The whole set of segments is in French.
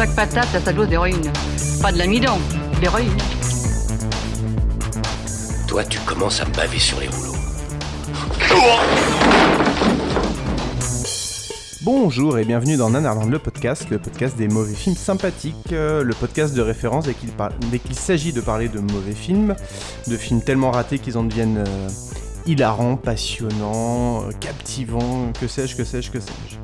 Chaque patate a sa dose d'héroïne. Pas de l'amidon, d'héroïne. Toi, tu commences à me baver sur les rouleaux. Bonjour et bienvenue dans Nanarland le podcast, le podcast des mauvais films sympathiques, euh, le podcast de référence dès qu'il par- dès qu'il s'agit de parler de mauvais films, de films tellement ratés qu'ils en deviennent euh, hilarants, passionnants, euh, captivants, que sais-je, que sais-je, que sais-je.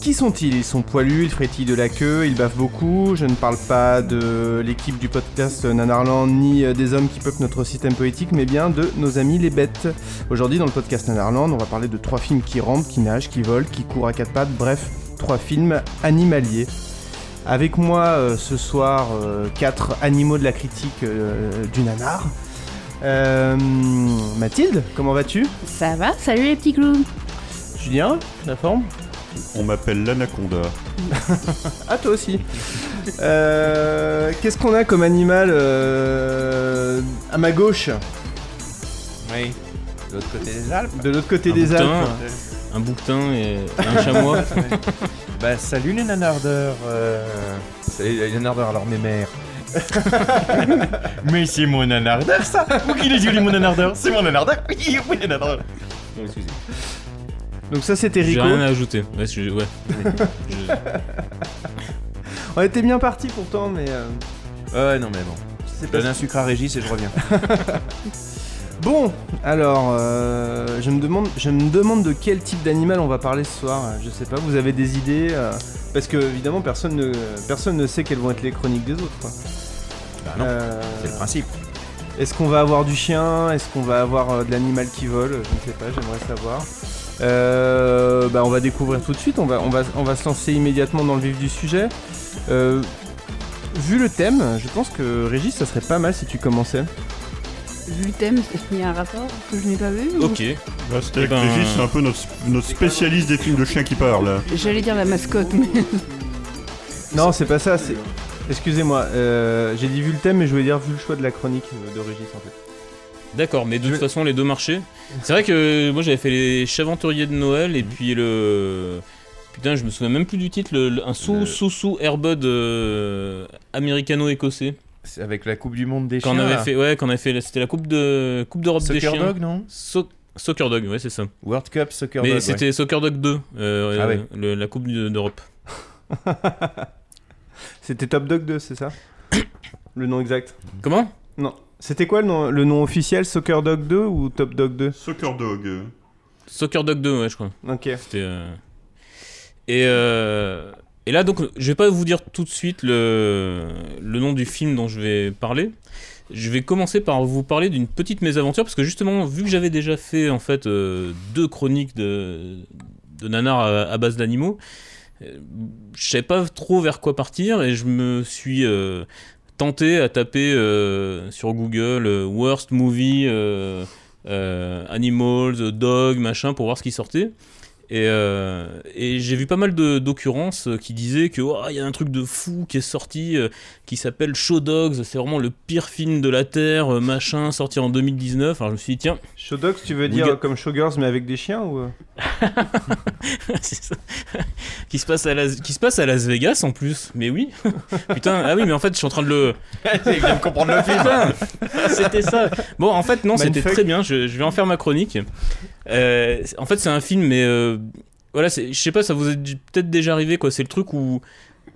Qui sont-ils? Ils sont poilus, ils frétillent de la queue, ils bavent beaucoup. Je ne parle pas de l'équipe du podcast Nanarland ni euh, des hommes qui peuplent notre système politique, mais bien de nos amis les bêtes. Aujourd'hui, dans le podcast Nanarland, on va parler de trois films qui rampent, qui nagent, qui volent, qui courent à quatre pattes, bref, trois films animaliers. Avec moi euh, ce soir, euh, quatre animaux de la critique euh, du nanar. Euh, Mathilde, comment vas-tu? Ça va Salut les petits clous Julien, la forme? On m'appelle l'anaconda. Ah, toi aussi. Euh, Qu'est-ce qu'on a comme animal euh, à ma gauche? Oui. De l'autre côté des Alpes. De l'autre côté Un des bouquetin. Alpes un bouquetin et, un chamois. Bah salut les nanardeurs. euh, Salut les nanardeurs, alors mes mères. Mais c'est mon nanardeur ça Ou qu'il est joli mon nanardeur C'est mon nanardeur Oui, mon nanardeur Non, excusez. Donc ça c'était J'ai Rico. rien à ajouter. Ouais, je- ouais. Je- On était bien parti pourtant, mais euh, Ouais, non mais bon. c'est Je pas donne un sucre à Régis et je reviens. Bon, alors, euh, je, me demande, je me demande de quel type d'animal on va parler ce soir. Je sais pas, vous avez des idées euh, Parce que, évidemment, personne ne, personne ne sait quelles vont être les chroniques des autres. quoi. Bah non, Euh, c'est le principe. Est-ce qu'on va avoir du chien? Est-ce qu'on va avoir de l'animal qui vole? Je ne sais pas, j'aimerais savoir. Euh, bah, on va découvrir tout de suite, on va, on, va, on va se lancer immédiatement dans le vif du sujet. Euh, vu le thème, je pense que Régis, ça serait pas mal si tu commençais. Vu le thème, est-ce qu'il y a un rapport que je n'ai pas vu ou- Ok. Bah, c'était Eh ben, Régis, c'est un peu notre, notre spécialiste des films de chiens qui parlent. J'allais dire la mascotte, mais Non, c'est pas ça, c'est. Excusez-moi, euh, j'ai dit vu le thème, mais je voulais dire vu le choix de la chronique euh, de Régis en fait. D'accord, mais de Je- toute façon, les deux marchaient. C'est vrai que moi j'avais fait les Chaventuriers de Noël et puis le. Putain, je me souviens même plus du titre, le- le- un sous Le- sous sous Airbud euh, américano-écossais. C'est avec la Coupe du Monde des Quand on chiens. avait là. fait, ouais, quand on avait fait, c'était la coupe de coupe d'Europe des Soccer chiens. Dog, non? So- Soccer Dog, ouais, c'est ça. World Cup Soccer Mais Dog. ouais. c'était Soccer Dog 2, euh, Ah euh, ouais. le- la coupe de- d'Europe. C'était Top Dog 2, c'est ça? Le nom exact Comment? Non. C'était quoi le nom, le nom officiel Soccer Dog 2 ou Top Dog 2 Soccer Dog. Soccer Dog 2, ouais, je crois. Ok. C'était. euh, Et, euh, et là, donc, je vais pas vous dire tout de suite le, le nom du film dont je vais parler. Je vais commencer par vous parler d'une petite mésaventure parce que justement, vu que j'avais déjà fait en fait euh, deux chroniques de, de nanar à, à base d'animaux, euh, je savais pas trop vers quoi partir et je me suis euh, tenté à taper euh, sur Google euh, worst movie euh, animals, dog, machin pour voir ce qui sortait. Et, euh, et j'ai vu pas mal d'occurrences euh, qui disaient que Oh, il y a un truc de fou qui est sorti euh, qui s'appelle Show Dogs, c'est vraiment le pire film de la terre, euh, machin, sorti en 2019. Alors je me suis dit tiens, Show Dogs, tu veux dire comme Showgirls mais avec des chiens ou ça. qui se passe à Las, qui se passe à Las Vegas en plus. Mais oui, putain, ah oui, mais en fait je suis en train de le Il vient de comprendre le film. C'était ça. Bon, en fait, non, c'était très bien. Je, je vais en faire ma chronique. Euh, en fait, c'est un film, mais euh, voilà, je sais pas, ça vous est peut-être déjà arrivé, quoi. C'est le truc où,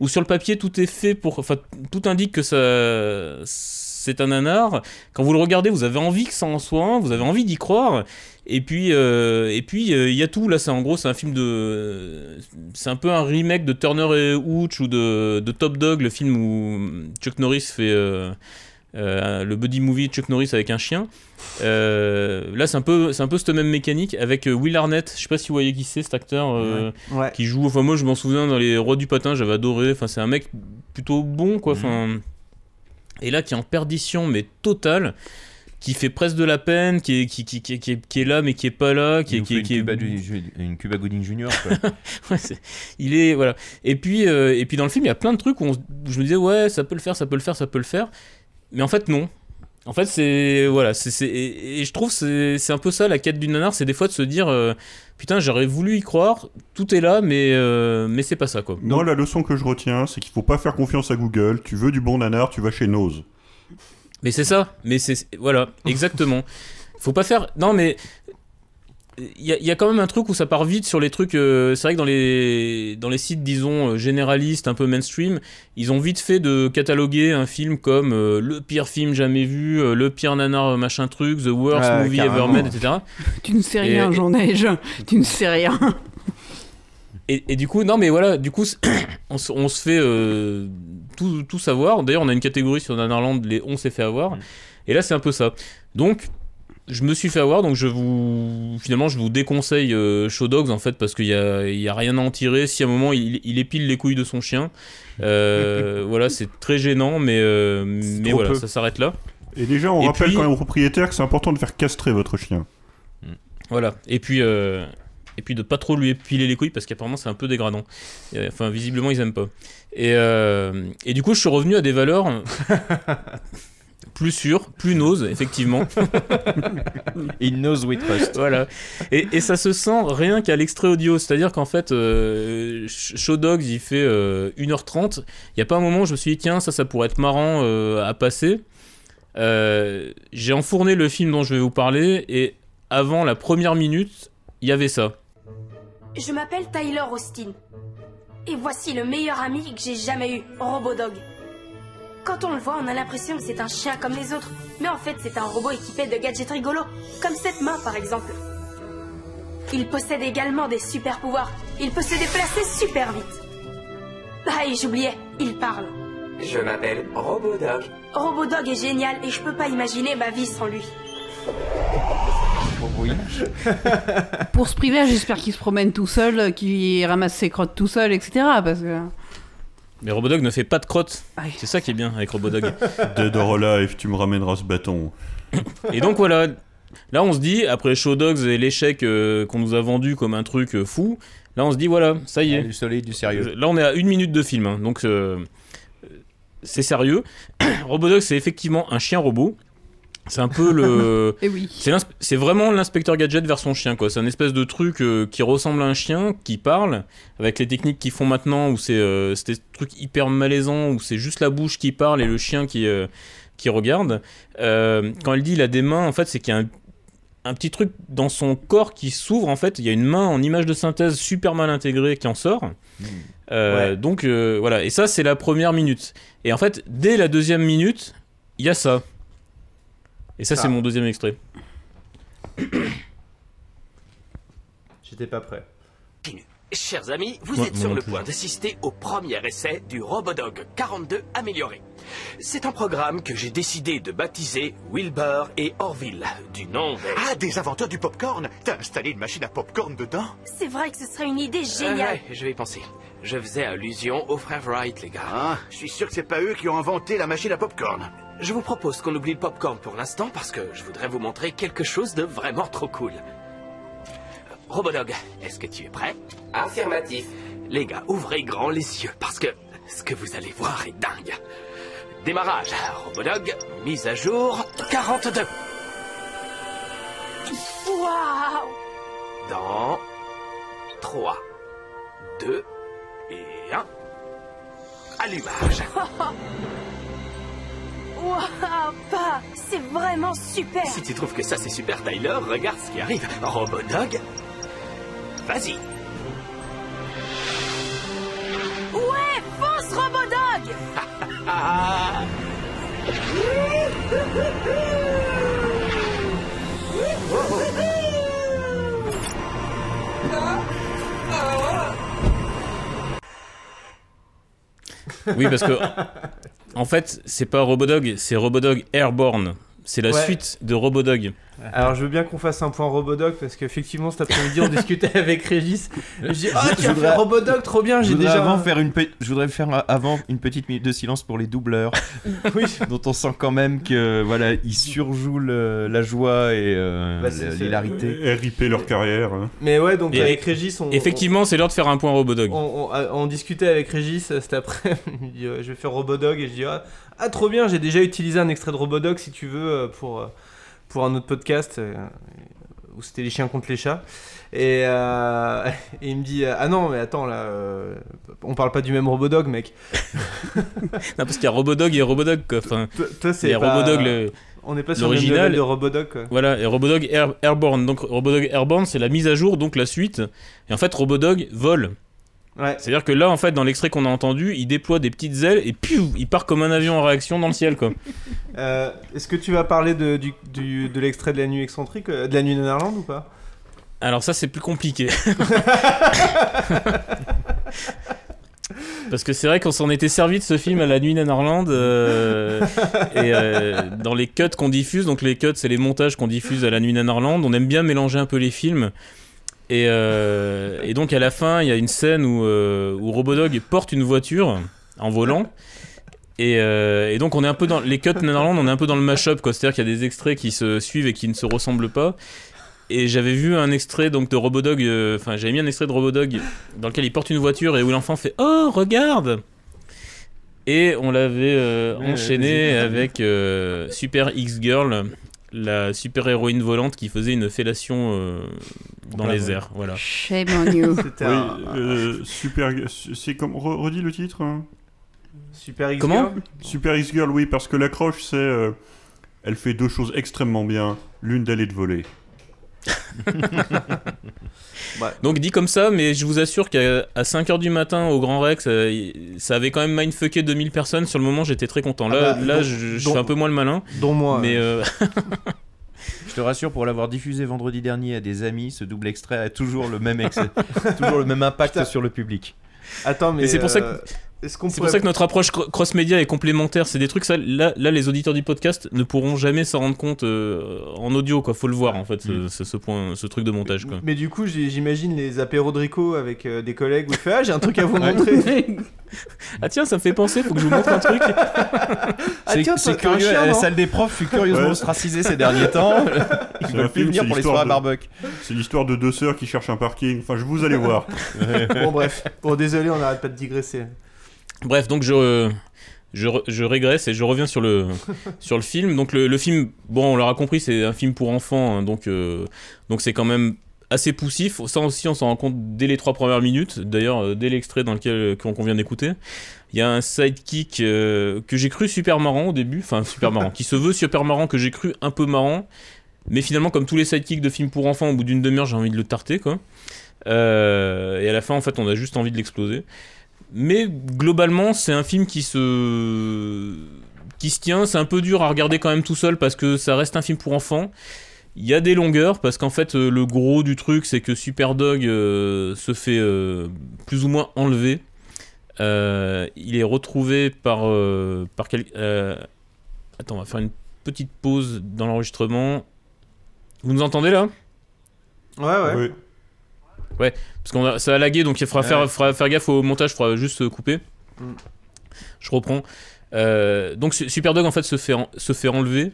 où sur le papier tout est fait pour, enfin, tout indique que ça, c'est un nanar. Quand vous le regardez, vous avez envie que ça en soit vous avez envie d'y croire. Et puis, euh, et puis, il y a tout. Là, c'est en gros, c'est un film de, c'est un peu un remake de Turner et Hooch ou de, de Top Dog, le film où Chuck Norris fait. Euh, le buddy movie Chuck Norris avec un chien. Euh, là, c'est un peu, c'est un peu cette même mécanique avec euh, Will Arnett. Je sais pas si vous voyez qui c'est, cet acteur euh, Ouais. qui joue. Enfin, moi, je m'en souviens dans les Rois du patin, j'avais adoré. Enfin, c'est un mec plutôt bon, quoi. Enfin, et là, qui est en perdition, mais totale. Qui fait presque de la peine, qui est, qui, qui, qui, qui est, qui est là mais qui est pas là, qui est, est, une est- Cuba, du- une Cuba Gooding Junior. Quoi. Ouais, c'est- il est voilà. Et puis euh, et puis dans le film, il y a plein de trucs où, on se- où je me disais ouais, ça peut le faire, ça peut le faire, ça peut le faire. Mais en fait non. En fait, c'est voilà, c'est et, et je trouve c'est c'est un peu ça la quête du nanar, c'est des fois de se dire euh, putain, j'aurais voulu y croire, tout est là mais euh, mais c'est pas ça quoi. Moi, la leçon que je retiens, c'est qu'il faut pas faire confiance à Google. Tu veux du bon nanar, tu vas chez Nose. Mais c'est ça, mais c'est voilà, exactement. Faut pas faire non mais il y, a- il y a quand même un truc où ça part vite sur les trucs. euh, c'est vrai que dans les, dans les sites, disons, euh, généralistes, un peu mainstream, ils ont vite fait de cataloguer un film comme euh, le pire film jamais vu, euh, le pire nanar machin truc, the worst movie ever made, etc. Tu ne sais Et- rien, et- j'en ai. je- Tu ne sais rien. Et, et du coup, non mais voilà, du coup, on, se- on se fait euh, tout, tout savoir. D'ailleurs, on a une catégorie sur Nanarland, les on s'est fait avoir. Et là, c'est un peu ça. Donc, je me suis fait avoir, donc je vous. Finalement, je vous déconseille euh, Show Dogs en fait, parce qu'il y a, y a rien à en tirer. Si à un moment il, il épile les couilles de son chien, euh, voilà, c'est très gênant, mais, euh, mais voilà, peu. ça s'arrête là. Et déjà, on Et rappelle puis- quand même aux propriétaires que c'est important de faire castrer votre chien. Voilà. Et puis, euh, et puis de pas trop lui épiler les couilles parce qu'apparemment c'est un peu dégradant. Enfin, visiblement ils aiment pas. Et, euh, et du coup, je suis revenu à des valeurs plus sûres, plus nose, effectivement. In knows we trust. voilà. Et, et ça se sent rien qu'à l'extrait audio. C'est-à-dire qu'en fait, euh, Sh- Show Dogs, il fait euh, 1h30. Il n'y a pas un moment où je me suis dit, tiens, ça, ça pourrait être marrant euh, à passer. Euh, J'ai enfourné le film dont je vais vous parler et avant la première minute, il y avait ça. Je m'appelle Tyler Austin. Et voici le meilleur ami que j'ai jamais eu, Robodog. Quand on le voit, on a l'impression que c'est un chien comme les autres. Mais en fait, c'est un robot équipé de gadgets rigolos, comme cette main par exemple. Il possède également des super pouvoirs. Il peut se déplacer super vite. Ah, et j'oubliais, il parle. Je m'appelle Robodog. Robodog est génial et je peux pas imaginer ma vie sans lui. Pour ce privé, j'espère qu'il se promène tout seul, qu'il ramasse ses crottes tout seul, etc. Parce que. Mais Robodog ne fait pas de crotte. Aïe. C'est ça qui est bien avec Robodog. Dead or Alive, tu me ramèneras ce bâton. et donc voilà. Là, on se dit, après Show Dogs et l'échec euh, qu'on nous a vendu comme un truc euh, fou, là, on se dit, voilà, ça y est. Du soleil, du sérieux. Là, on est à une minute de film, hein, donc euh, c'est sérieux. Robodog, c'est effectivement un chien robot. C'est un peu le. Oui. C'est vraiment l'inspecteur gadget vers son chien, quoi. C'est un espèce de truc euh, qui ressemble à un chien, qui parle, avec les techniques qu'ils font maintenant, où c'est euh, c'est des trucs hyper malaisants, où c'est juste la bouche qui parle et le chien qui, euh, qui regarde. Euh, quand elle dit il a des mains, en fait, c'est qu'il y a un, un petit truc dans son corps qui s'ouvre, en fait. Il y a une main en image de synthèse super mal intégrée qui en sort. Euh, Donc euh, voilà, et ça, c'est la première minute. Et en fait, dès la deuxième minute, il y a ça. Et ça, c'est Ah. mon deuxième extrait. J'étais pas prêt. Chers amis, vous êtes sur le plus. point d'assister au premier essai du Robodog 42 amélioré. C'est un programme que j'ai décidé de baptiser Wilbur et Orville, du nom des... Ah, des inventeurs du popcorn T'as installé une machine à popcorn dedans? C'est vrai que ce serait une idée géniale. Euh, ouais, je vais y penser. Je faisais allusion aux frères Wright, les gars. Ah, je suis sûr que c'est pas eux qui ont inventé la machine à popcorn. Je vous propose qu'on oublie le popcorn pour l'instant parce que je voudrais vous montrer quelque chose de vraiment trop cool. Robodog, est-ce que tu es prêt? Affirmatif. Les gars, ouvrez grand les yeux parce que ce que vous allez voir est dingue. Démarrage. Robodog, mise à jour 42. Waouh Dans 3, 2 et 1. Allumage. Waouh pas C'est vraiment super Si tu trouves que ça c'est super Tyler, regarde ce qui arrive. Robodog, vas-y. Ouais Fonce Robodog Ah Oui, parce que En fait, c'est pas Robodog, c'est Robodog Airborne. C'est la Ouais. suite de Robodog. Alors je veux bien qu'on fasse un point Robodog parce qu'effectivement cet après-midi on discutait avec Régis. Et je dis ah Je tu as voudrais- fait Robodog trop bien Je j'ai voudrais déjà avant faire une pe- je voudrais faire avant une petite minute de silence pour les doubleurs oui. dont on sent quand même que voilà ils surjouent le- la joie et euh, Bah, l'hilarité. RIP leur carrière. hein. Mais ouais donc Et- avec Régis on Effectivement, c'est l'heure de faire un point Robodog. on, on- on discutait avec Régis euh, cet après euh, je vais faire Robodog et je dis ah, ah, trop bien j'ai déjà utilisé un extrait de Robodog si tu veux euh, pour euh, pour un autre podcast euh, où c'était les chiens contre les chats et, euh, et il me dit ah non mais attends là euh, on parle pas du même Robodog mec Non, parce qu'il y a Robodog et Robodog. Quoi. Enfin, Toi- c'est Robodog, le- on n'est pas sur le l'original. de Robodog quoi. Voilà, et Robodog Air- Airborne. Donc Robodog Airborne, c'est la mise à jour, donc la suite. Et en fait, Robodog vole. Ouais. C'est-à-dire que là, en fait, dans l'extrait qu'on a entendu, il déploie des petites ailes et piou, il part comme un avion en réaction dans le ciel, quoi. Euh, Est-ce que tu vas parler de, du, du- de l'extrait de la nuit excentrique, euh, de la nuit Néerlande ou pas? Alors ça, c'est plus compliqué. Parce que c'est vrai qu'on s'en était servi de ce film à la nuit Nanarland euh, et euh, dans les cuts qu'on diffuse, donc les cuts c'est les montages qu'on diffuse à la nuit Nanarland, on aime bien mélanger un peu les films. Et, euh, et donc à la fin, il y a une scène où, euh, où Robodog porte une voiture en volant. Et, euh, et donc on est un peu dans les cuts Nanarland, on est un peu dans le mashup quoi. C'est-à-dire qu'il y a des extraits qui se suivent et qui ne se ressemblent pas. Et j'avais vu un extrait donc de Robodog, euh, enfin j'avais mis un extrait de Robodog dans lequel il porte une voiture et où l'enfant fait Oh regarde Et on l'avait enchaîné avec Super X Girl, la super héroïne volante qui faisait une fellation euh, dans les airs. Voilà. Shame on you. C'était Oui, un- euh, super. C'est comme. re- Redis le titre hein Super X Comment Girl Super X Girl, oui, parce que l'accroche, c'est. euh, elle fait deux choses extrêmement bien. L'une d'elle est de voler. Donc dit comme ça, mais je vous assure qu'à 5h du matin au Grand Rex, euh, ça avait quand même mindfucké 2000 personnes. Sur le moment, j'étais très content. Là, Ah bah, là dont- je, je dont- fais un peu moins le malin. Dont moi. Mais euh, Je te rassure pour l'avoir diffusé vendredi dernier à des amis, ce double extrait a toujours le même excès, toujours le même impact Putain. sur le public. Attends, mais. Mais c'est pour ça que- C'est pourrait... pour ça que notre approche cro- cross-média est complémentaire. C'est des trucs, ça, là, là, les auditeurs du podcast ne pourront jamais s'en rendre compte euh, en audio, quoi. Faut le voir, en fait, ce, ce- ce point, ce truc de montage, quoi. Mais du coup, j'imagine les apéros de Rico avec euh, des collègues où il fait Ah, j'ai un truc à vous montrer. Ah tiens, ça me fait penser, faut que je vous montre un truc. Ah, c'est tiens, c'est curieux, chien, à la salle des profs fut curieusement Ouais. ostracisée ces derniers temps. Ils C'est veulent plus venir pour les de- barbecue. C'est l'histoire de deux sœurs qui cherchent un parking. Enfin, je vous allez voir. Bon, bref. Bon, désolé, on n'arrête pas de digresser. Bref, donc je, je, je régresse et je reviens sur le, sur le film. Donc le, le film, bon, on l'aura compris, c'est un film pour enfants, hein, donc euh, donc c'est quand même assez poussif. Ça aussi, on s'en rend compte dès les trois premières minutes. D'ailleurs, euh, dès l'extrait dans lequel qu'on qu'on vient d'écouter, il y a un sidekick euh, que j'ai cru super marrant au début, enfin super marrant, qui se veut super marrant, que j'ai cru un peu marrant, mais finalement, comme tous les sidekicks de films pour enfants, au bout d'une demi-heure, j'ai envie de le tarter, quoi. Euh, et à la fin, en fait, on a juste envie de l'exploser. Mais globalement, c'est un film qui se qui se tient. C'est un peu dur à regarder quand même tout seul parce que ça reste un film pour enfants. Il y a des longueurs parce qu'en fait, euh, le gros du truc, c'est que Superdog euh, se fait euh, plus ou moins enlever. Euh, il est retrouvé par euh, par quel... euh, Attends, on va faire une petite pause dans l'enregistrement. Vous nous entendez là? Ouais, ouais. Oui. Ouais, parce qu'on a, ça a lagué, donc il faudra Ouais. faire, faudra faire gaffe au montage, il faudra juste euh, couper. Mm. Je reprends. Euh, donc Su- Superdog en fait se fait, en- se fait enlever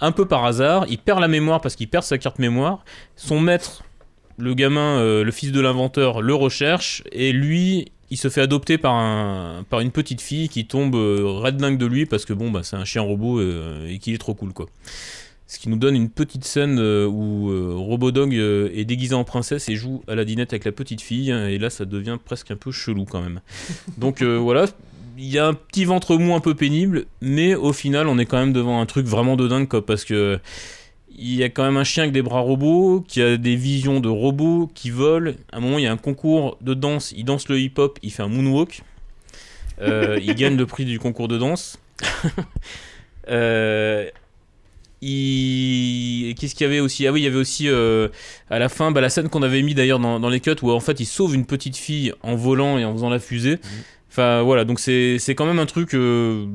un peu par hasard. Il perd la mémoire parce qu'il perd sa carte mémoire. Son maître, le gamin, euh, le fils de l'inventeur, le recherche et lui, il se fait adopter par, un, par une petite fille qui tombe euh, red dingue de lui parce que bon bah c'est un chien robot et qu'il est trop cool quoi. Ce qui nous donne une petite scène euh, où euh, Robodog euh, est déguisé en princesse et joue à la dinette avec la petite fille. hein, Et là, ça devient presque un peu chelou quand même. Donc voilà, il y a un petit ventre mou un peu pénible, mais au final, on est quand même devant un truc vraiment de dingue, quoi, parce que il y a quand même un chien avec des bras robots, qui a des visions de robots, qui volent. À un moment, il y a un concours de danse, il danse le hip-hop, il fait un moonwalk. Euh, il gagne le prix du concours de danse. Euh, il... Qu'est-ce qu'il y avait aussi? Ah oui, il y avait aussi euh, à la fin bah, la scène qu'on avait mis d'ailleurs dans, dans les cuts où en fait il sauve une petite fille en volant et en faisant la fusée. Enfin voilà, donc c'est c'est quand même un truc euh,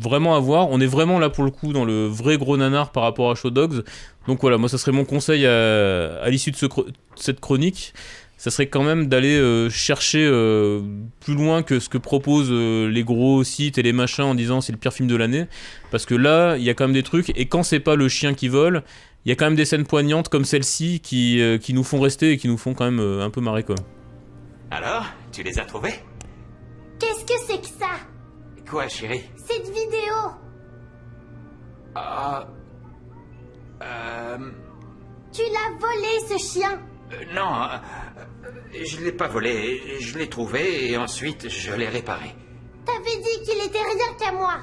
vraiment à voir. On est vraiment là pour le coup dans le vrai gros nanar par rapport à Show Dogs. Donc voilà, moi ça serait mon conseil à, à l'issue de ce cette chronique. Ça serait quand même d'aller euh, chercher euh, plus loin que ce que proposent euh, les gros sites et les machins en disant c'est le pire film de l'année. Parce que là, il y a quand même des trucs. Et quand c'est pas le chien qui vole, il y a quand même des scènes poignantes comme celle-ci qui, euh, qui nous font rester et qui nous font quand même euh, un peu marrer quoi. Alors, tu les as trouvés? Qu'est-ce que c'est que ça? Quoi, chérie? Cette vidéo Ah. Euh. Tu l'as volé, ce chien non, euh, euh, je l'ai pas volé. Je l'ai trouvé et ensuite je l'ai réparé. T'avais dit qu'il était rien qu'à moi.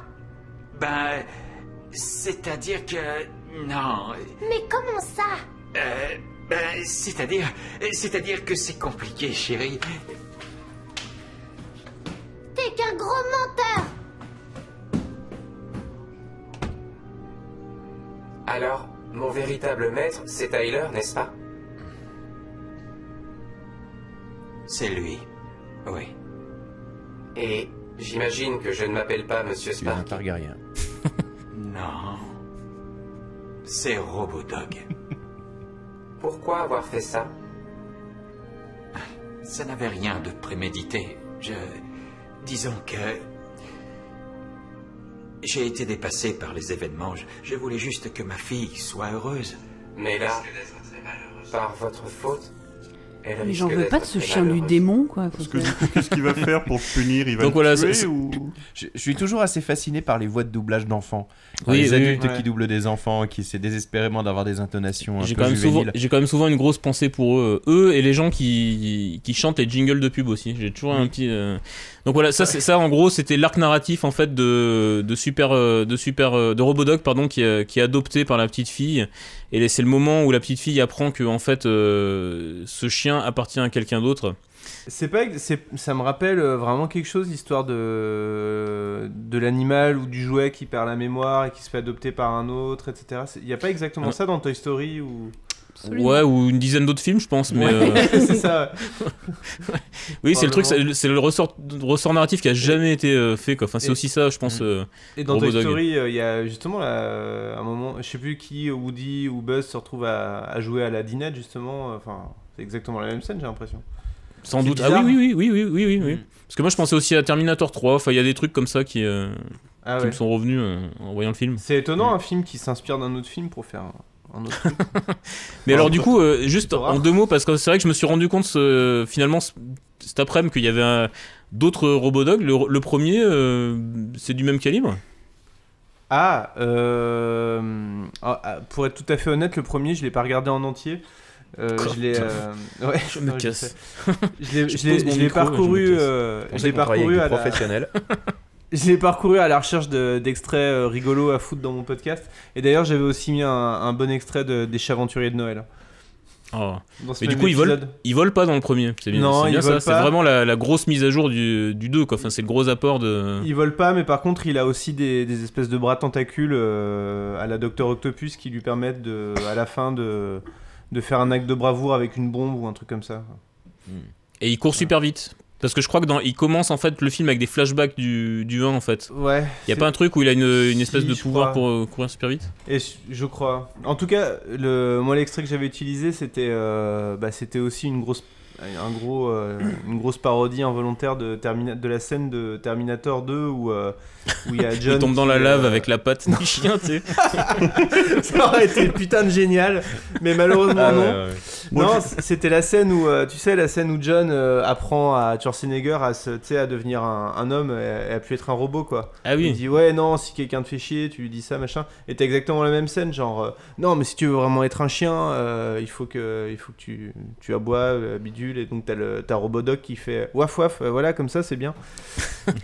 Ben. C'est-à-dire que. Non. Mais comment ça? Euh. Ben, c'est-à-dire. C'est-à-dire que c'est compliqué, chérie. T'es qu'un gros menteur Alors, mon véritable maître, c'est Tyler, n'est-ce pas? C'est lui. Oui. Et j'imagine que je ne m'appelle pas Monsieur Tu es un Spark. Targaryen. Non. C'est Robodog. Pourquoi avoir fait ça? Ça n'avait rien de prémédité. Je. Disons que. J'ai été dépassé par les événements. Je, je voulais juste que ma fille soit heureuse. Mais là, par votre faute, Mais risque j'en veux pas de ce chien du démon, quoi. Parce que qu'est-ce qu'il va faire pour le punir? Il va Donc le voilà, tuer ou... Je, je suis toujours assez fasciné par les voix de doublage d'enfants. Oui, les oui, adultes oui. qui doublent des enfants, qui essaient désespérément d'avoir des intonations un J'ai peu quand, même souvent, juvéniles. j'ai quand même souvent une grosse pensée pour eux, eux et les gens qui, qui chantent les jingles de pub aussi. J'ai toujours un petit. euh, Donc voilà, ça, c'est, ça en gros, c'était l'arc narratif en fait de, de super, euh, de super, euh, de Robodog pardon, qui est adopté par la petite fille. Et c'est le moment où la petite fille apprend que en fait, euh, ce chien appartient à quelqu'un d'autre. C'est pas, ça me rappelle euh, vraiment quelque chose, l'histoire de, de l'animal ou du jouet qui perd la mémoire et qui se fait adopter par un autre, etc. Il n'y a pas exactement Ah. ça dans Toy Story ou... Ouais, ou une dizaine d'autres films, je pense. Mais Ouais, euh, c'est ça. oui, c'est le truc, c'est, le ressort, ressort narratif qui a jamais été euh, fait. Quoi. Enfin, c'est aussi ça, je pense. euh, Et dans Toy. Story, il y a justement là, un moment, je sais plus qui, Woody ou Buzz se retrouve à, à jouer à la dinette justement. Enfin, c'est exactement la même scène, j'ai l'impression. Sans doute. Ah bizarre. oui, oui, oui, oui, oui, oui, oui, oui. Mm. Parce que moi, je pensais aussi à Terminator 3. Enfin, il y a des trucs comme ça qui, euh, Ah qui ouais. me sont revenus euh, en voyant le film. C'est étonnant un film qui s'inspire d'un autre film pour faire un, un autre truc. Mais alors, du coup, euh, juste en deux mots, parce que c'est vrai que je me suis rendu compte ce- finalement ce- cet après-midi qu'il y avait un- d'autres Robodogs. Le, le premier, euh, c'est du même calibre? Ah, euh, ah, ah, pour être tout à fait honnête, le premier, je l'ai pas regardé en entier. Euh, Quoi je l'ai. euh, ouais, Je me casse. sais. Je l'ai- Je je l'ai pose mon je l'ai micro et je me parcouru. casse. euh, je ça l'ai qu'on travaille parcouru avec à des la- professionnels. Je l'ai parcouru à la recherche de- d'extraits euh, rigolos à foutre dans mon podcast. Et d'ailleurs, j'avais aussi mis un, un bon extrait de, des Chaventuriers de Noël. Oh. Mais du coup, ils volent, ils volent pas dans le premier. C'est bien, Non, ils bien ça. volent C'est vraiment la, la grosse mise à jour du, du 2. Quoi. Enfin, c'est le gros apport de. Il vole pas, mais par contre, il a aussi des, des espèces de bras tentacules euh, à la Docteur Octopus qui lui permettent de, à la fin de, de faire un acte de bravoure avec une bombe ou un truc comme ça. Et il court super vite. Parce que je crois que dans, il commence en fait le film avec des flashbacks du, du 1 en fait. Ouais. Il y a pas un truc où il a une, une espèce Si, de pouvoir crois. pour euh, courir super vite? Et je- je crois. En tout cas, le, moi l'extrait que j'avais utilisé, c'était euh, bah, c'était aussi une grosse, un gros, euh, une grosse parodie involontaire de, Termina- de la scène de Terminator 2 où, euh, où il y a John. Il tombe dans la lave euh, avec la patte du chien, tu sais. Ça aurait été putain de génial, mais malheureusement Ah non. ouais, ouais. Non, c'était la scène où, euh, tu sais, la scène où John euh, apprend à Schwarzenegger à, se, à devenir un, un homme et, et à plus être un robot, quoi. Ah oui. Il dit, ouais, non, si quelqu'un te fait chier, tu lui dis ça, machin. Et t'as exactement la même scène, genre, euh, non, mais si tu veux vraiment être un chien, euh, il faut que, il faut que tu, tu aboies, euh, bidule, et donc t'as le t'as Robodoc qui fait waf waf, euh, voilà, comme ça, c'est bien.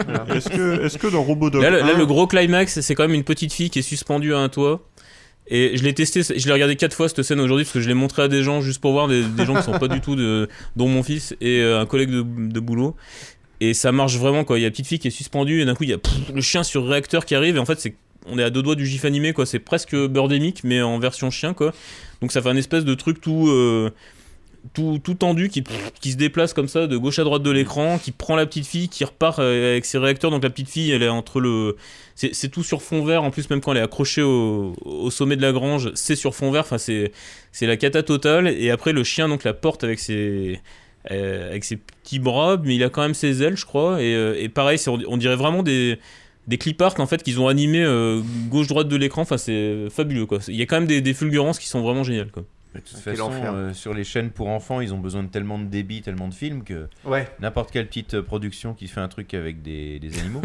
Voilà. Est-ce que, est-ce que dans Robodog Là, le- là, 1, le gros climax, c'est quand même une petite fille qui est suspendue à un toit. Et je l'ai testé, je l'ai regardé quatre fois cette scène aujourd'hui parce que je l'ai montré à des gens juste pour voir des, des gens qui sont pas du tout de, dont mon fils et euh, un collègue de, de boulot. Et ça marche vraiment quoi. Il y a la petite fille qui est suspendue et d'un coup il y a pff, le chien sur réacteur qui arrive et en fait c'est on est à deux doigts du gif animé quoi. C'est presque Birdemic mais en version chien quoi. Donc ça fait un espèce de truc tout euh, tout, tendu qui, qui se déplace comme ça de gauche à droite de l'écran, qui prend la petite fille, qui repart euh, avec ses réacteurs. Donc la petite fille, elle est entre le. C'est tout sur fond vert. En plus, même quand elle est accrochée au, au sommet de la grange, c'est sur fond vert. Enfin, c'est la cata totale. Et après, le chien donc la porte avec ses. euh, avec ses petits bras, mais il a quand même ses ailes, je crois. Et, euh, et pareil, on, dirait vraiment des, des clip art en fait qu'ils ont animé euh, gauche-droite de l'écran. Enfin, c'est fabuleux quoi. Il y a quand même des, des fulgurances qui sont vraiment géniales quoi. De toute façon, enfer. euh, sur les chaînes pour enfants, ils ont besoin de tellement de débit, tellement de films que Ouais. n'importe quelle petite euh, production qui fait un truc avec des, des animaux.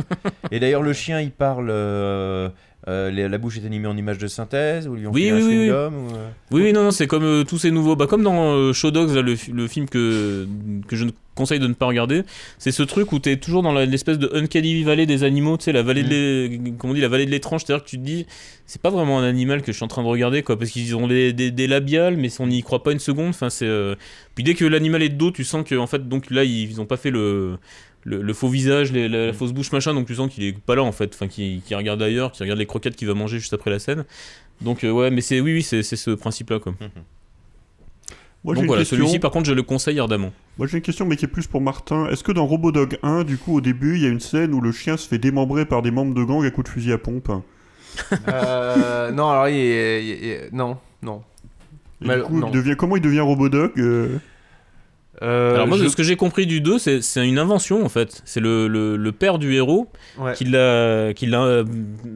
Et d'ailleurs, le chien, il parle. euh, euh, les- la bouche est animée en image de synthèse ou lui ont Oui, fait oui, un oui, ou, euh, Oui, oui, non, non, c'est comme euh, tous ces nouveaux. Bah, comme dans euh, Show Dogs, là, le, fi- le film que, que je ne conseille de ne pas regarder. C'est ce truc où tu es toujours dans l'espèce de Uncanny Valley des animaux, tu sais, la vallée de l'é- comment on dit, la vallée de l'étrange. C'est-à-dire que tu te dis, c'est pas vraiment un animal que je suis en train de regarder, quoi, parce qu'ils ont des, des, des labiales, mais on n'y croit pas une seconde. Enfin, c'est. euh, Puis dès que l'animal est de dos, tu sens que, en fait, donc là, ils, ils ont pas fait le. Le, le faux visage, les- la, la fausse bouche, machin, donc tu sens qu'il est pas là en fait, enfin qu'il qu'il regarde ailleurs, qu'il regarde les croquettes qu'il va manger juste après la scène. Donc euh, ouais, mais c'est oui, oui, c'est ce principe-là quoi. Moi, j'ai Donc une voilà, question. celui-ci par contre je le conseille ardemment. Moi j'ai une question mais qui est plus pour Martin. Est-ce que dans Robodog 1, du coup au début, il y a une scène où le chien se fait démembrer par des membres de gang à coups de fusil à pompe? Euh, non, alors il est- il est- il est- non, non. Et Mal- du coup, non. il devient, comment il devient Robodog euh? Alors moi je- de ce que j'ai compris du 2, c'est une invention en fait. C'est le, le, le père du héros Ouais. qui l'a euh,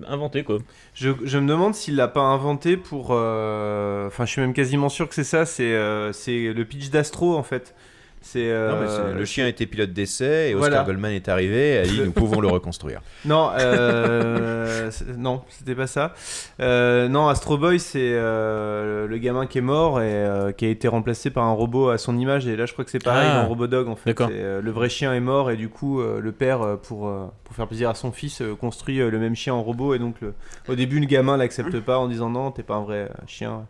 inventé quoi. Je, je me demande s'il l'a pas inventé pour. euh, Enfin, je suis même quasiment sûr que c'est ça. C'est euh, c'est le pitch d'Astro en fait. C'est. euh, c'est- le chien était pilote d'essai et Oscar Voilà. Goldman est arrivé et a dit nous pouvons le reconstruire. Non, euh, non, c'était pas ça. Euh, non, Astro Boy, c'est euh, le gamin qui est mort et euh, qui a été remplacé par un robot à son image. Et là, je crois que c'est pareil Ah. dans Robodog en fait. Euh, le vrai chien est mort et du coup, euh, le père, pour, euh, pour faire plaisir à son fils, euh, construit euh, le même chien en robot. Et donc, le- au début, le gamin l'accepte pas en disant non, t'es pas un vrai euh, chien.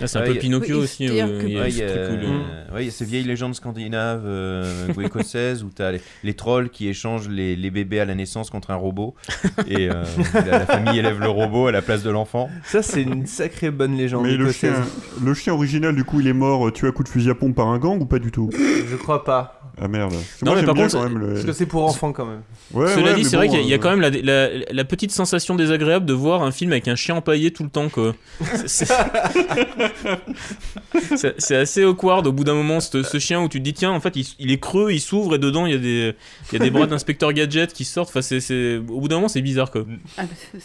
Ah, c'est un Ouais, peu Pinocchio Oui, aussi. euh, il y a Ouais, ce il y a, truc où le- euh, ouais, il y a ces vieilles légendes scandinaves euh, ou écossaises où tu as les, les trolls qui échangent les, les bébés à la naissance contre un robot et euh, la, la famille élève le robot à la place de l'enfant. Ça, c'est une sacrée bonne légende Mais le écossaise. chien, le chien original, du coup, il est mort tué à coups de fusil à pompe par un gang ou pas du tout? Je crois pas. Ah merde. Non, moi, mais par contre, quand même le... Parce que c'est pour enfants quand même. Ouais, Cela ouais, dit, c'est vrai qu'il y a- il y, a euh, quand même la, la- la petite sensation désagréable de voir un film avec un chien empaillé tout le temps quoi. C'est- C'est c'est- c'est assez awkward au bout d'un moment ce, ce chien où tu te dis tiens en fait il, il est creux, il s'ouvre et dedans il y a des il y a des bras d'inspecteur gadget qui sortent. Enfin c'est c'est- au bout d'un moment c'est bizarre quoi. Ah, bah,